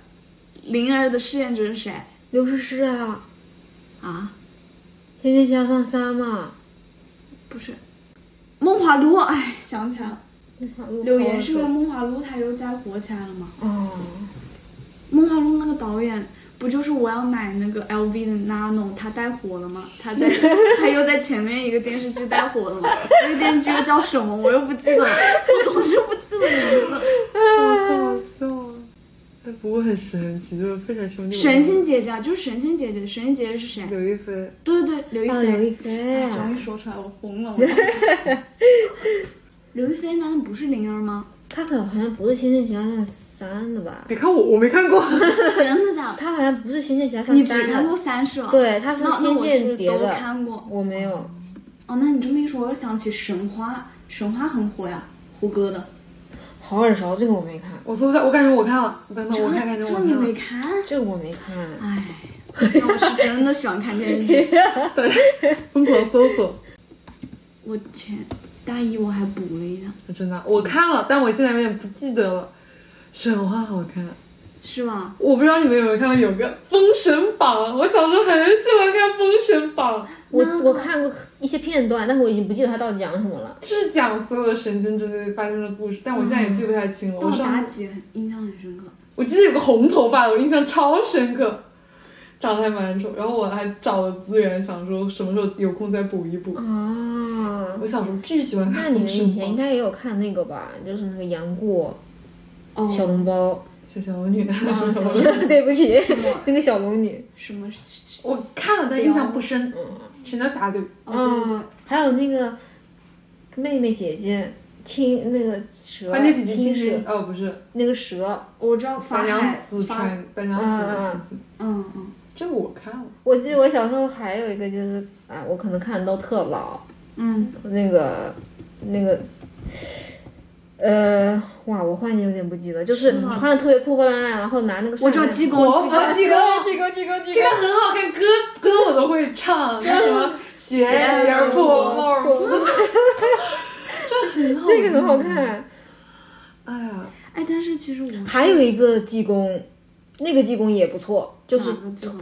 灵儿的饰演者是谁刘诗诗啊，啊？《仙剑奇侠传三》嘛。不是，梦华录，哎，想起来了，柳岩是因为？梦华录她又再火起来了嘛？哦，梦华录那个导演不就是我要买那个 LV 的 Nano，他带火了吗？他在 他又在前面一个电视剧带火了嘛？那个电视剧又叫什么？我又不记得了，我总是不记得名字。不过很神奇，就是非常兄弟。神仙姐姐啊，就是神仙姐姐，神仙姐姐是谁？刘亦菲，对对对，刘亦菲，刘亦菲。终于说出来，我疯了。刘亦菲难道不是灵儿吗？她可好像不是《仙剑奇侠传三》的吧？别看我，我没看过。真的假的？她好像不是《仙剑奇侠传你三》只看过的，三是吧？对，她是仙剑别的，看过。我没有。哦，那你这么一说，我又想起神话，神话很火呀，胡歌的。好耳熟，这个我没看，我搜一下，我感觉我看了。等等，我看看这这你我看了。没看？这个我没看。哎，我是真的喜欢看电影，对。疯狂搜索，我前大一我还补了一下，真的，我看了，但我现在有点不记得了。神话好看，是吗？我不知道你们有没有看过，有个《封神榜》，我小时候很喜欢看《封神榜》，我那我看过一些片段，但是我已经不记得它到底讲什么了。就是讲所有的神仙之类发生的故事，但我现在也记不太清了。但我我上妲己很印象很深刻。我记得有个红头发的，我印象超深刻，长得还蛮丑。然后我还找了资源，想说什么时候有空再补一补。啊，我小时候巨喜欢看《那你们以前应》，该也有看那个吧？就是那个杨过、哦，小笼包。小小龙女？对不起，那个小龙女。什么？我看了，但印象不深。嗯《神雕侠侣》哦，对对对，还有那个妹妹姐姐青那个蛇，青蛇，哦不是，那个蛇。我知道法白娘，子传白娘子嗯嗯，这个我看了。我记得我小时候还有一个就是啊，我可能看的都特老，嗯，那个那个。呃，哇，我忽然间有点不记得，就是穿的特别破破烂烂，然后拿那个我知济公，活济公，佛济公济公，济公，这个很好看，歌歌我都会唱，什么 鞋鞋破，破，这很好，那个很好。看。哎呀，哎，但是其实我还有一个济公，那个济公也不错，就是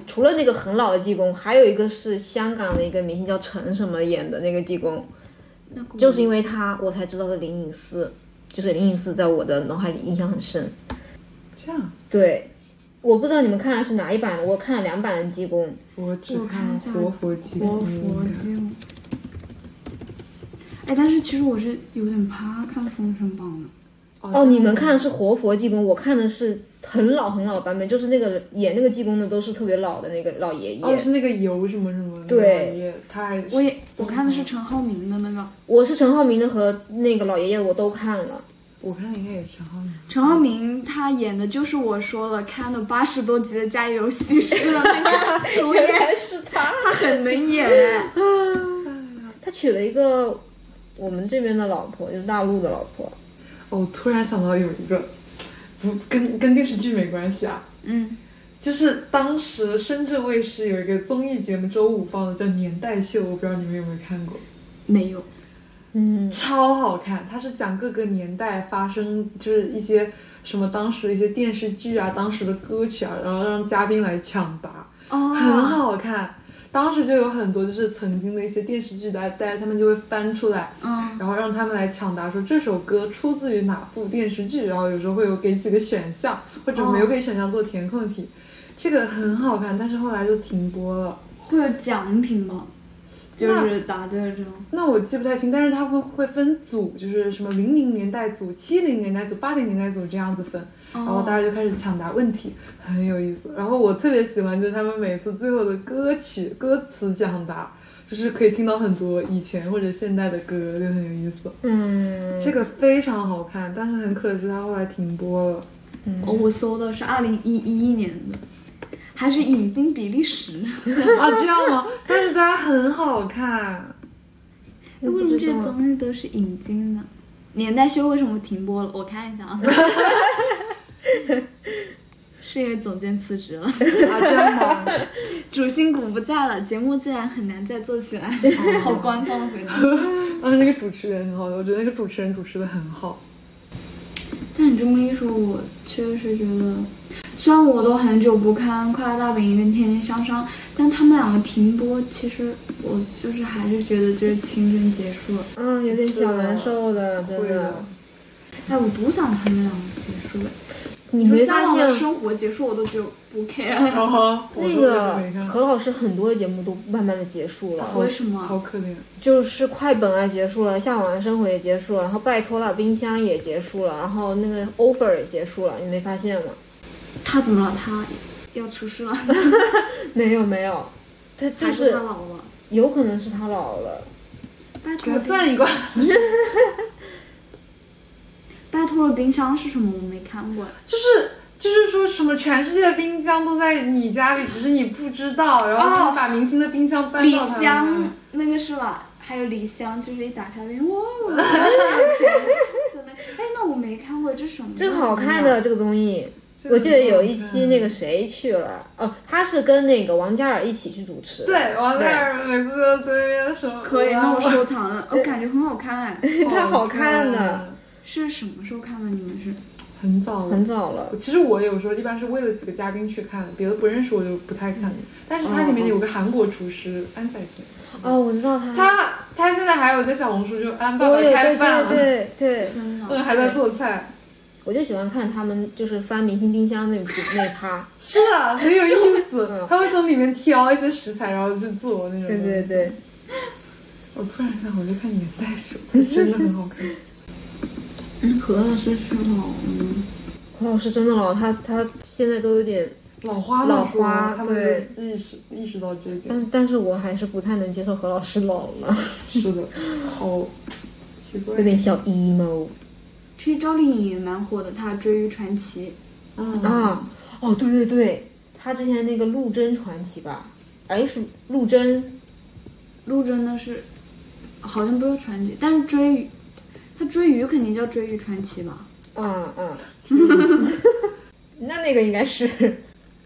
除了那个很老的济公，还有一个是香港的一个明星叫陈什么演的那个济公，就是因为他我才知道的灵隐寺，就是灵隐寺在我的脑海里印象很深。这样，对，我不知道你们看的是哪一版的，我看了两版的济公。我只看一下活佛济活，佛济公。哎，但是其实我是有点怕看《封神榜》的。哦，你们看的是活佛济公，我看的是很老很老的版本，就是那个演那个济公的都是特别老的那个老爷爷。哦，是那个油什么什么，对他还我也我看的是陈浩民的那个，我是陈浩民的和那个老爷爷我都看了。我看的应该也是陈浩民。陈浩民他演的就是我说了看了八十多集的《家有喜事》的那个 主演，是他。他很能演哎。他娶了一个我们这边的老婆，就是大陆的老婆。哦，我突然想到有一个，不跟跟电视剧没关系啊，嗯，就是当时深圳卫视有一个综艺节目，周五放的叫《年代秀》，我不知道你们有没有看过，没有。嗯，超好看。它是讲各个年代发生，就是一些什么当时的一些电视剧啊，当时的歌曲啊，然后让嘉宾来抢答，哦，很好看。当时就有很多就是曾经的一些电视剧的，大家他们就会翻出来，嗯，然后让他们来抢答，说这首歌出自于哪部电视剧，然后有时候会有给几个选项，或者没有给选项做填空题，这个很好看，但是后来就停播了。会有奖品吗？就是答对了这种。那我记不太清，但是它会会分组，就是什么零零年代组、七零年代组、八零年代组这样子分，然后大家就开始抢答问题，很有意思。然后我特别喜欢就是他们每次最后的歌曲歌词讲答，就是可以听到很多以前或者现代的歌，就很有意思。嗯，这个非常好看，但是很可惜它后来停播了。哦，我搜的是二零一一年的，还是引进比利时。啊，这样吗？但是它很好看。为什么这些综艺都是引进的？年代秀为什么停播了？我看一下啊。是因为总监辞职了，啊，真的？主心骨不在了，节目自然很难再做起来。好官方的回答。当时那个主持人很好的，我觉得那个主持人主持的很好。但你这么一说，我确实觉得，虽然我都很久不看《快乐大本营》跟《天天向上》，但他们两个停播，其实我就是还是觉得就是青春结束了。嗯，有点小难受的，真的。哎，我不想他们两个结束。你说没发向往的现生活结束，我都觉得不 care。那个何老师很多节目都慢慢的结束了，为什么？好可怜。就是快本啊结束了，向往的生活也结束了，然后拜托了冰箱也结束了，然后那个 offer 也结束了，你没发现吗？他怎么了？他要出事了？没有没有，他就是他老了？有可能是他老了。拜托算一卦。拜托了冰箱是什么？我没看过。就是就是说什么全世界的冰箱都在你家里，只是你不知道。然后他们把明星的冰箱搬李到他们家湘那个是吧？还有李湘，就是一打开冰，哇！哎，那我没看过，这什么？这个好看的这个综艺，我记得有一期那个谁去了，哦，他是跟那个王嘉尔一起去主持。对，王嘉尔每次都在那边说。可以，那我收藏了。我感觉很好看哎，太好看了。是什么时候看的？你们是？很早了，很早了。其实我有时候一般是为了几个嘉宾去看，别的不认识我就不太看。但是它里面有个韩国厨师安宰贤。哦，我知道他。他他现在还有在小红书就安爸爸开饭了，对对，真的。嗯，还在做菜。我就喜欢看他们就是翻明星冰箱那种那趴。是的，很有意思。他会从里面挑一些食材，然后去做那种。对对对。我突然想，我就看年代秀，真的很好看。嗯，何老师是老了。何老师真的老，他他现在都有点老花老花，他们意识意识到这一点。但但是我还是不太能接受何老师老了。是的，好奇怪，有点小 emo。其实赵丽颖也蛮火的，她《追忆传奇》。嗯啊，哦对对对，她之前那个《陆贞传奇》吧？哎，是陆贞，陆贞的是好像不是传奇，但是追忆。他追鱼肯定叫追鱼传奇吧？嗯嗯，那那个应该是，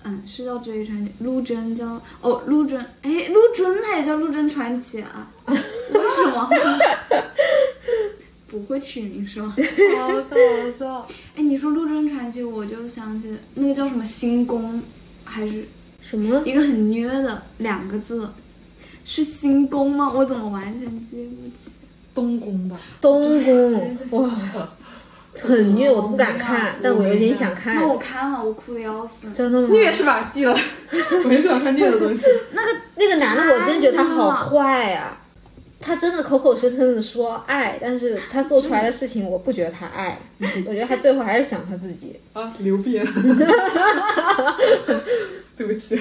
嗯，是叫追鱼传奇。陆贞叫哦，陆贞，哎，陆贞他也叫陆贞传奇啊？为什么？不会取名是吗？好搞笑！哎，你说陆贞传奇，我就想起那个叫什么星宫，还是什么一个很虐的两个字，是星宫吗？我怎么完全记不起？东宫吧，东宫 哇，很虐，我都不敢看，但我有点想看。那我看了，我哭的要死。真的吗？虐是吧？记了，我很喜欢看虐的东西。那个那个男的，我真觉得他好坏啊！他真的口口声声的说爱，但是他做出来的事情，我不觉得他爱。我觉得他最后还是想他自己。啊，流变。对不起。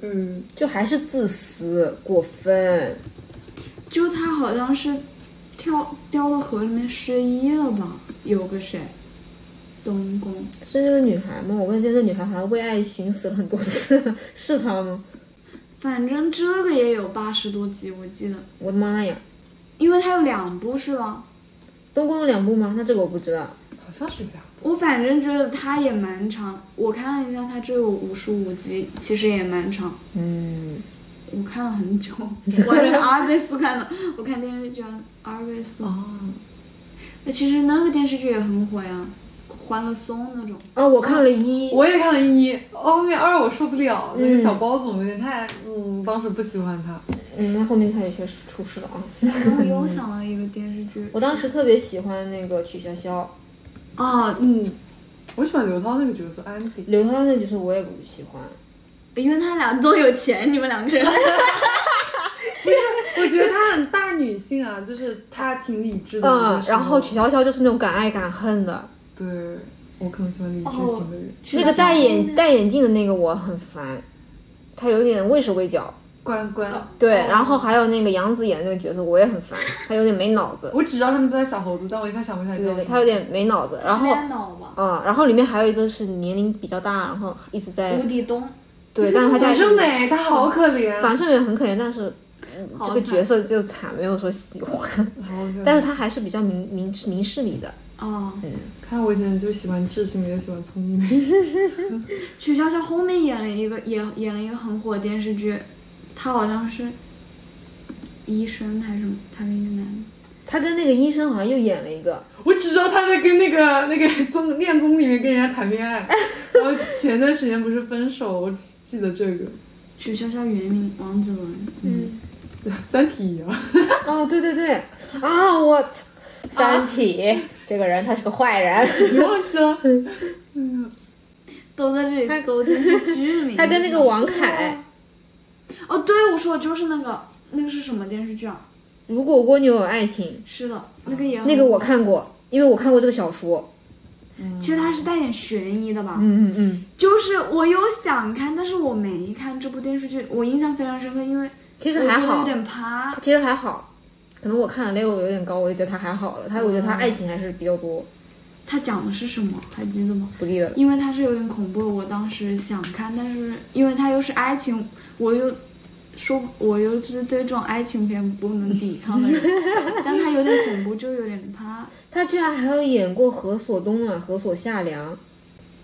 嗯，就还是自私过分。就他好像是。跳掉到河里面失忆了吧？有个谁，东宫是那个女孩吗？我感觉那女孩好像为爱寻死了很多次，是她吗？反正这个也有八十多集，我记得。我的妈呀！因为它有两部是吧？东宫有两部吗？那这个我不知道。好像是两部。我反正觉得它也蛮长，我看了一下，它只有五十五集，其实也蛮长。嗯。我看了很久，我还是阿尔卑斯看的。我看电视剧阿尔卑斯。哦。那其实那个电视剧也很火呀，《欢乐颂》那种。哦，我看了一，我也看了一。后面二我受不了，那个小包总有点太……嗯，当时不喜欢他。嗯，那后面他也确实出事了啊。然后又想到一个电视剧，我当时特别喜欢那个曲筱绡。啊，你，我喜欢刘涛那个角色安迪。刘涛那个角色我也不喜欢。因为他俩都有钱，你们两个人。不是，我觉得她很大女性啊，就是她挺理智的。嗯，然后曲筱绡就是那种敢爱敢恨的。对，我可能喜欢理智型的人。那个戴眼戴眼镜的那个我很烦，他有点畏手畏脚。关关。对，然后还有那个杨紫演的那个角色我也很烦，他有点没脑子。我只知道他们在小猴子，但我一下想不起来。对对，他有点没脑子。然后，嗯，然后里面还有一个是年龄比较大，然后一直在。吴底东。对，但是他家樊胜美，他好可怜。樊胜美很可怜，但是这个角色就惨，没有说喜欢，但是他还是比较明明明事理的。哦，看我以前就喜欢智性的，也喜欢聪明的。曲筱绡后面演了一个演演了一个很火的电视剧，她好像是医生还是什么，她跟一个男的。他跟那个医生好像又演了一个，我只知道他在跟那个 那个综恋综里面跟人家谈恋爱，然后前段时间不是分手，我只记得这个。曲筱绡原名王子文，嗯，对，三体啊，哦，对对对，啊，我三体、这个人他是个坏人，你忘记了？都在这里搜电视剧名。他跟那个王凯，哦，对，我说的就是那个，那个是什么电视剧啊？如果蜗牛有爱情，是的，那个也很那个我看过，因为我看过这个小说。其实它是带点悬疑的吧？嗯嗯嗯，就是我有想看，但是我没看这部电视剧，我印象非常深刻，因为其实还好有，点怕。其实还好，可能我看的 level 有点高，我就觉得它还好了。它我觉得它爱情还是比较多，它讲的是什么？还记得吗？不记得了。因为它是有点恐怖，我当时想看，但是因为它又是爱情，我又说我尤其是对这种爱情片不能抵抗的人，但他有点恐怖，就有点怕。他居然还有演过何所东啊，何所夏凉，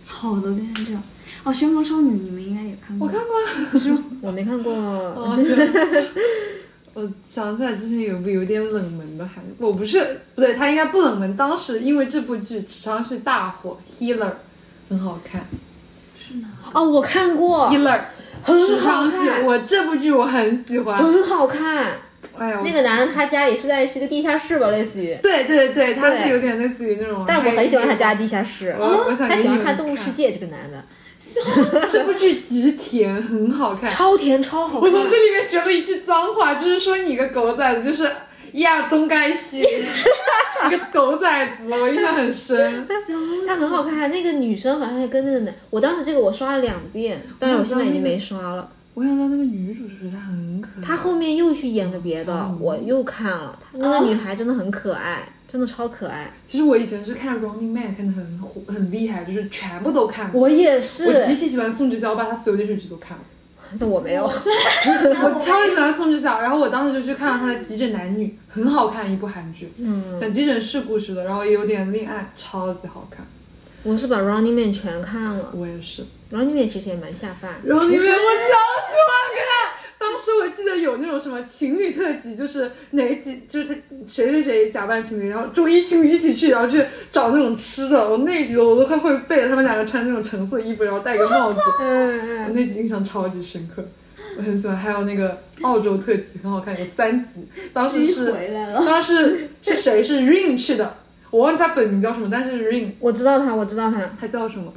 好多电视剧啊，哦，《旋风少女》你们应该也看过，我看过。是吗？我没看过。我想起来之前有部有点冷门的韩，我不是不对，他应该不冷门。当时因为这部剧实际上是大火，Healer 很好看是哪？哦，我看过，，Healer 很好看，我这部剧我很喜欢。很好看。哎呀，那个男的他家里是在是一个地下室吧，类似于，对对对，他是有点类似于那种，但是我很喜欢他家的地下室。我喜欢看《动物世界》，这个男的这部剧极甜，很好看。超甜超好看。我从这里面学了一句脏话，就是说你个狗崽子，就是亚东该西，一个狗崽子，我印象很深。他很好看，那个女生好像还跟那个男，我当时这个我刷了两遍，但是我现在已经没刷了。我想到那个女主是不是她很可爱？她后面又去演了别的，我又看了，她那个女孩真的很可爱，真的超可爱。其实我以前是看《Running Man》看的很火很厉害，就是全部都看过。我也是我，极其喜欢宋智孝，我把她所有电视剧都看了。这我没有。我超级喜欢宋智孝，然后我当时就去看了她的《急诊男女》，很好看一部韩剧，嗯，讲急诊室故事的，然后也有点恋爱，超级好看。我是把《Running Man》全看了，我也是。《Running Man》其实也蛮下饭 Running Man 我超喜欢看。当时我记得有那种什么情侣特辑，就是哪几就是他谁谁谁假扮情侣，然后周一情侣一起去，然后去找那种吃的。我那一集我都快会背了，他们两个穿那种橙色衣服，然后戴个帽子。嗯嗯我那集印象超级深刻，我很喜欢。还有那个澳洲特辑很好看，有三集。当时是。当时是谁是 Rain 去的，我忘记他本名叫什么，但是 Rain 我知道他，我知道他。他叫什么？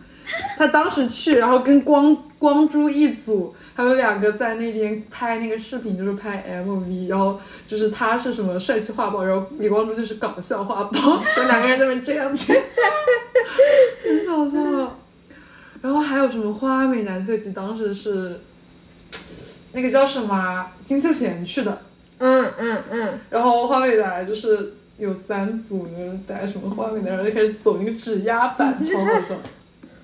他当时去，然后跟光光洙一组，还有两个在那边拍那个视频，就是拍 MV，然后就是他是什么帅气画报，然后李光洙就是搞笑画报，就两个人在那边这样这样，很搞笑。然后还有什么花美男特辑，当时是那个叫什么啊金秀贤去的，嗯嗯嗯，然后花美男就是有三组，就是带什么花美男，然后就开始走那个指压板，超好笑。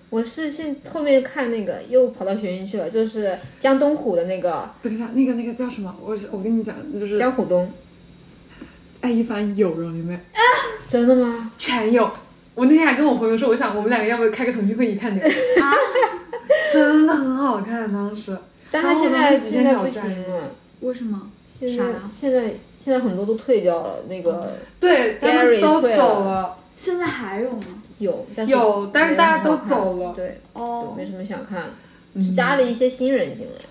我是现后面看那个又跑到悬疑去了，就是江东虎的那个等一下，那个那个叫什么？我我跟你讲，就是江虎东，爱一帆有容里面真的吗？全有。我那天还跟我朋友说，我想我们两个要不要开个腾讯会议看那个？真的很好看，当时。但他现在现在不行了，为什么？现在啥现在现在很多都退掉了，那个对，他们 Gary 都走了，现在还有吗？有，但是有但是大家都走了对，哦没什么想看，加了一些新人进来，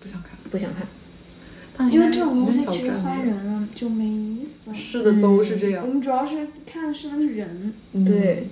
不想看。不想看。因为这种东西其实换人了就没意思了。是的，都是这样我样。们主要是看的是那个人，嗯对，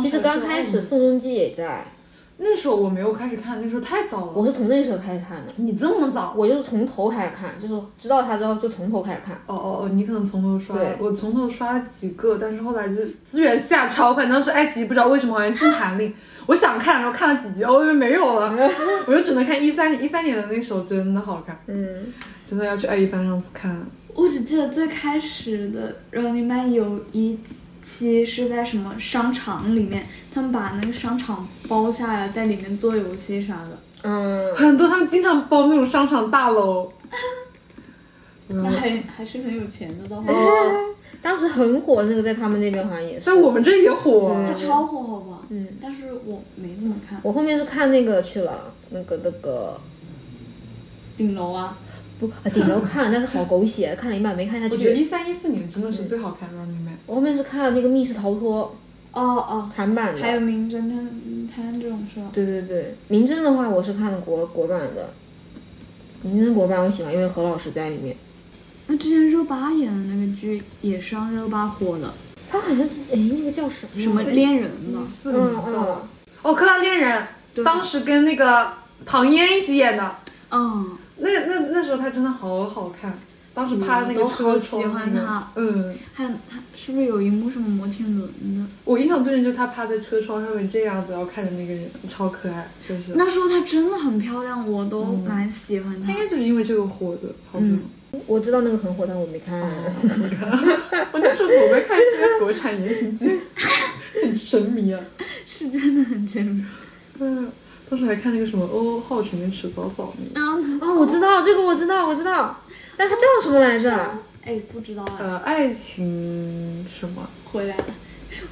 其实刚开始宋仲基也在，那时候我没有开始看，那时候太早了。我是从那时候开始看的，你这么早？我就是从头开始看，就是知道他之后就从头开始看。哦哦哦，你可能从头刷对，我从头刷了几个，但是后来就资源下超快，当时爱奇艺不知道为什么好像禁韩令，我想看，然后看了几集，哦，又没有了，我就只能看一三年一三年的那首真的好看，嗯，真的要去爱一番上次看。我只记得最开始的《Running Man》有一期是在什么商场里面，他们把那个商场包下来，在里面做游戏啥的。嗯，很多他们经常包那种商场大楼，那还还是很有钱的当时很火那个，在他们那边好像也是。在我们这也火啊它超火，好吧？嗯，但是我没怎么看我后面是看那个去了，那个那个顶楼啊，不啊顶楼看了，但是好狗血，看了一半没看下去我觉得。一三一四年真的是最好看的 Running Man。我后面是看了那个密室逃脱哦哦，韩版的，还有名侦探探这种是吧？对对对，名侦的话我是看的国国版的，名侦国版我喜欢，因为何老师在里面。那之前热巴演的那个剧也是让热巴火的，他好像是哎那个叫什么？什么恋人吧？嗯嗯，哦，克拉恋人，当时跟那个唐嫣一起演的，嗯，那那那时候她真的好好看，当时拍的那个嗯都好车窗喜欢那个她嗯，还有他是不是有一幕什么摩天轮的？我印象最深就是她趴在车窗上面这样子，然后看着那个人，超可爱，确实。那时候她真的很漂亮，我都蛮喜欢她她应。该就是因为这个火的，好像。嗯我知道那个很火，但我没看。我那时候我在看这些国产言情剧，很神迷啊。是真的很真迷。嗯，当时还看那个什么欧浩辰跟池早早那个。啊哦，我知道这个，我知道，我知道，但它叫什么来着？哎，不知道啊，呃，爱情什么？回来了。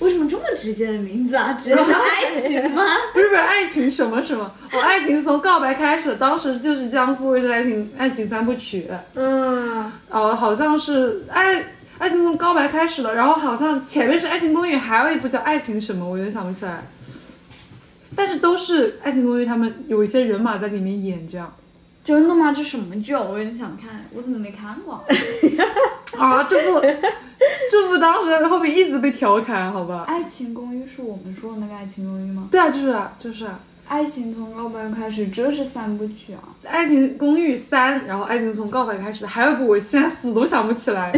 为什么这么直接的名字啊？直接 是爱情吗？不是不是，爱情什么什么？我、爱情是从告白开始，当时就是江苏卫视爱情爱情三部曲，嗯，哦，好像是爱爱情从告白开始的，然后好像前面是爱情公寓，还有一部叫爱情什么，我有点想不起来。但是都是爱情公寓，他们有一些人马在里面演这样真的吗？这什么剧啊？我也想看，我怎么没看过？啊，这部这部当时后面一直被调侃，好吧？爱情公寓是我们说的那个爱情公寓吗？对啊，就是啊，就是啊。爱情从告白开始，这是三部曲啊。《爱情公寓三》，然后《爱情从告白开始》，还有一部我现在死都想不起来，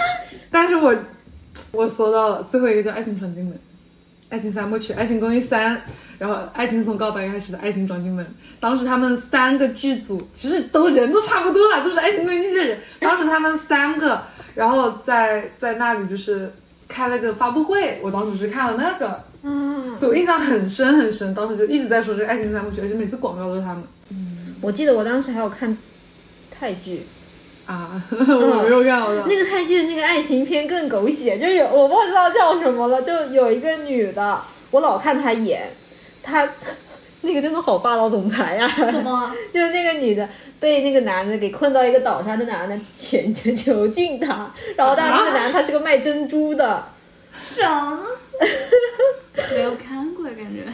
但是我我搜到了，最后一个叫《爱情纯净的》，《爱情三部曲》《爱情公寓三》，然后《爱情从告白开始》的《爱情闯进门》。当时他们三个剧组其实都人都差不多了，就是《爱情公寓》那些人。当时他们三个，然后在在那里就是开了个发布会，我当时是看了那个，嗯，所以我印象很深很深。当时就一直在说这个《爱情三部曲》，而且每次广告都是他们。嗯 我记得我当时还有看泰剧，啊，我没有看。那个泰剧的那个爱情片更狗血，就有我不知道叫什么了，就有一个女的，我老看她演，她那个真的好霸道总裁呀、怎么？就是那个女的被那个男的给困到一个岛上，那男的请求囚禁她，然后但是那个男的他是个卖珍珠的，什么？没有看过，感觉。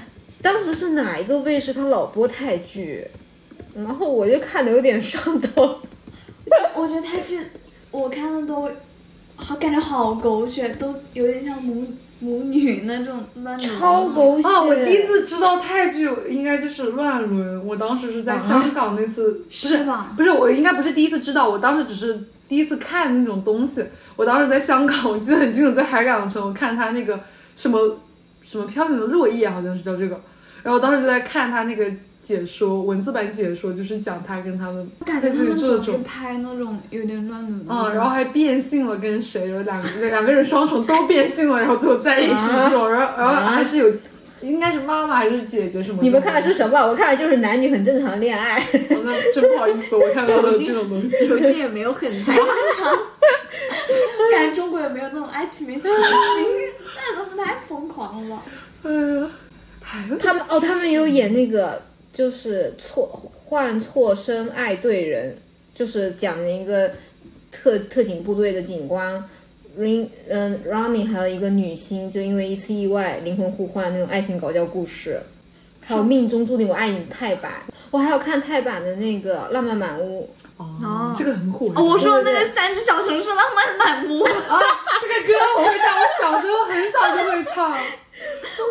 当时是哪一个卫视他老播泰剧，然后我就看的有点上头。我觉得泰剧我看的都好，感觉好狗血，都有点像母母女那种那种超狗血！啊，我第一次知道泰剧应该就是《乱伦》，我当时是在香港那次，不是？不是，我应该不是第一次知道，我当时只是第一次看那种东西。我当时在香港，我记得很清楚，在海港城，我看他那个什么什么飘零的落叶，好像是叫这个。然后当时就在看他那个解说，文字版解说，就是讲他跟他们我感觉他们总是这种。拍那种有点乱伦的。嗯，然后还变性了，跟谁？有两个 两个人双重都变性了，然后最后在一起这种，然后然后还是有，应该是妈妈还是姐姐什么？你们看的是什么？我看的就是男女很正常的恋爱。哦那真不好意思，我看到了 这种东西。囚禁也没有很太正常，感觉中国也没有那种爱情片囚禁，那他们太疯狂了吧？哎呀，他们哦，他们有演那个，就是错换错身爱对人，就是讲了一个特特警部队的警官 Rin 嗯 Ronnie 还有一个女星，就因为一次意外灵魂互换那种爱情搞笑故事。还有命中注定我爱你泰版，我还有看泰版的那个浪漫满屋，哦，这个很火。哦，我说的那个三只小熊是浪漫满屋，啊，这个歌我会唱，我小时候很早就会唱。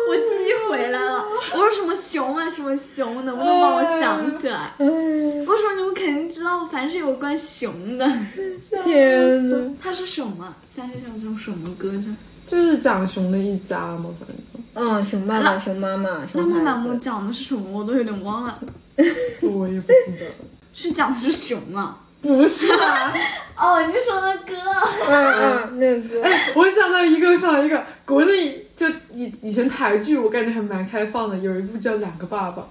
我记忆回来了。我说什么熊啊什么熊，能不能帮我想起来？我说你们肯定知道，凡是有关熊的，天呐，它是什么？三只小城什么歌着？就是讲熊的一家嘛，反正嗯，熊爸爸、熊妈妈、浪熊漫满屋孩子，讲的是什么？我都有点忘了。我也不记得。是讲的是熊啊？不是啊，哦，你说的歌。嗯嗯，那个我想到一个，我想到一个，国内就以以前台剧，我感觉还蛮开放的，有一部叫《两个爸爸》，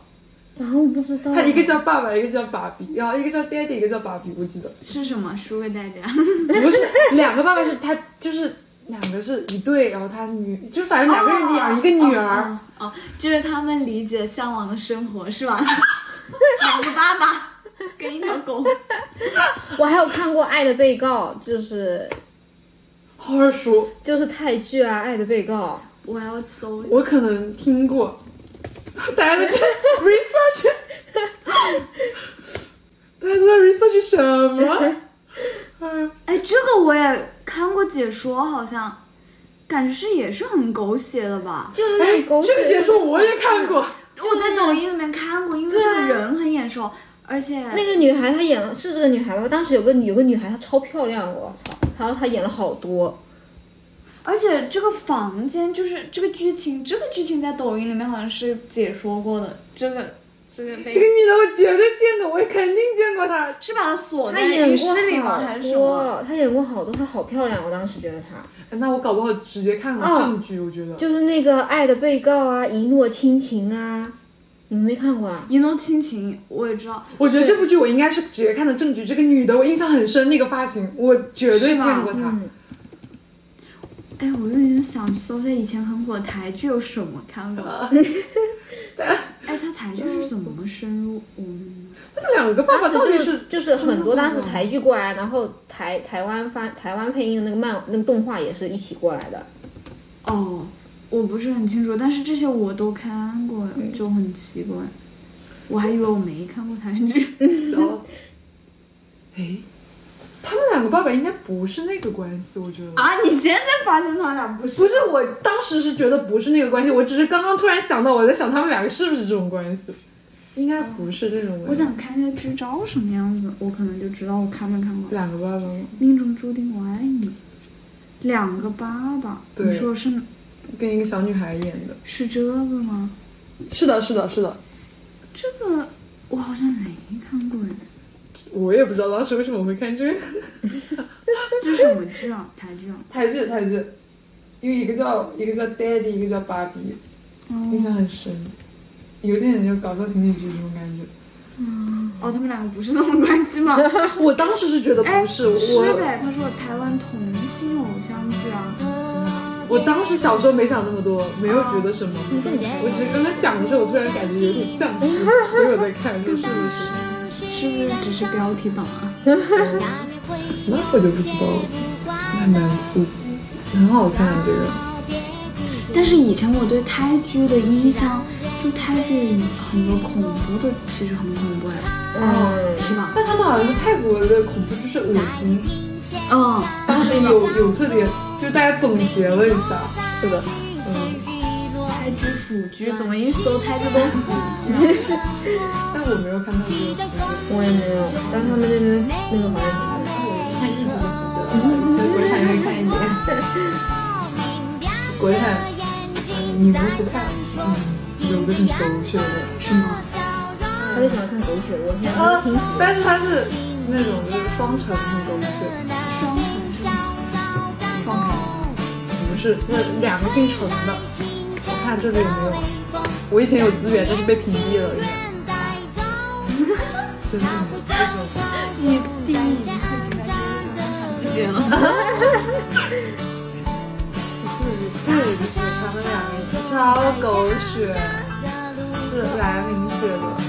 然后，我不知道。他一个叫爸爸，一个叫爸比，然后一个叫 daddy，一个叫爸比，我记得是什么？书给大家。不是两个爸爸是他就是两个是一对，然后他女就反正两个人养一个女儿，哦，哦就是他们理解向往的生活是吧？两个爸爸跟一条狗。我还有看过《爱的被告》，就是好耳熟，就是泰剧啊，《爱的被告我要搜。我可能听过。大家在 research，大家都在 research 什么？哎，哎，这个我也看过解说，好像感觉是也是很狗血的吧》，？就是狗血这个解说我也看过。我在抖音里面看过，因为这个人很眼熟，而且那个女孩她演了是这个女孩吧？当时有个有个女孩她超漂亮，我操！然后她演了好多，而且这个房间就是这个剧情，这个剧情在抖音里面好像是解说过的，这个这个这个女的我绝对见过，我肯定见过她。是把她锁在浴演过室里吗？还是什么？她演过好多，她好漂亮，我当时觉得她哎那我搞不好直接看过哦证据，我觉得。就是那个《爱的被告》啊，《一诺倾情》啊，你们没看过啊？一诺亲情我也知道，我觉得这部剧我应该是直接看的正剧。这个女的我印象很深，那个发型我绝对见过她。嗯，哎，我有点想搜一下以前很火的台剧有什么看过。哎，他台剧是怎么深入我们？那两个爸爸到底就是就是很多当时台剧过来，然后台台湾翻台湾配音的那个漫那个动画也是一起过来的。哦，我不是很清楚，但是这些我都看过，就很奇怪。我还以为我没看过台剧。然后，哎，他们两个爸爸应该不是那个关系，我觉得。啊！你现在发现他们俩不是？不是，我当时是觉得不是那个关系，我只是刚刚突然想到，我在想他们两个是不是这种关系，应该不是这种关系。我想看一下剧照什么样子，我可能就知道我看没看过。两个爸爸吗？命中注定我爱你，两个爸爸，对你说是跟一个小女孩演的。是这个吗？是的，是的，是的。这个我好像没看过哎，我也不知道当时为什么会看这个 这是什么剧啊？台剧啊？台剧，台剧，因为一个叫一个叫 Daddy，一个叫芭比，印象很深，有点就搞笑情侣剧这种感觉。哦，他们两个不是那种关系吗？我当时是觉得哎，不是，我是的，他说台湾同性偶像剧啊。我当时小时候没想那么多，没有觉得什么。我只是刚刚讲的时候，我突然感觉有点像是，所以我在看，说是不是？是不是只是标题党啊？那我就不知道了，还蛮复杂，很好看啊这个。但是以前我对泰剧的印象，就泰剧里很多恐怖的，其实很恐怖哎，嗯，是吧？但他们好像是泰国的恐怖就是恶心，嗯，当时有有特点，就是大家总结了一下，是的，嗯，泰剧腐剧怎么一搜泰剧都腐剧？但我没有看泰国的腐剧，我也没有，但他们那边那个好像挺多的。我看日剧的腐剧了，国产也会看一点，国产，嗯，你们不看，嗯，有个很狗血的。是吗？他就喜欢看狗血，我现在不清楚。但是他是那种就是双城很狗血，不是，是两个姓陈的。我看这里有没有？我以前有资源，但是被屏蔽了，应该。真的吗？这种。你第一已经特指在这个长期间了。对，就是他们两个超狗血，是来明写的。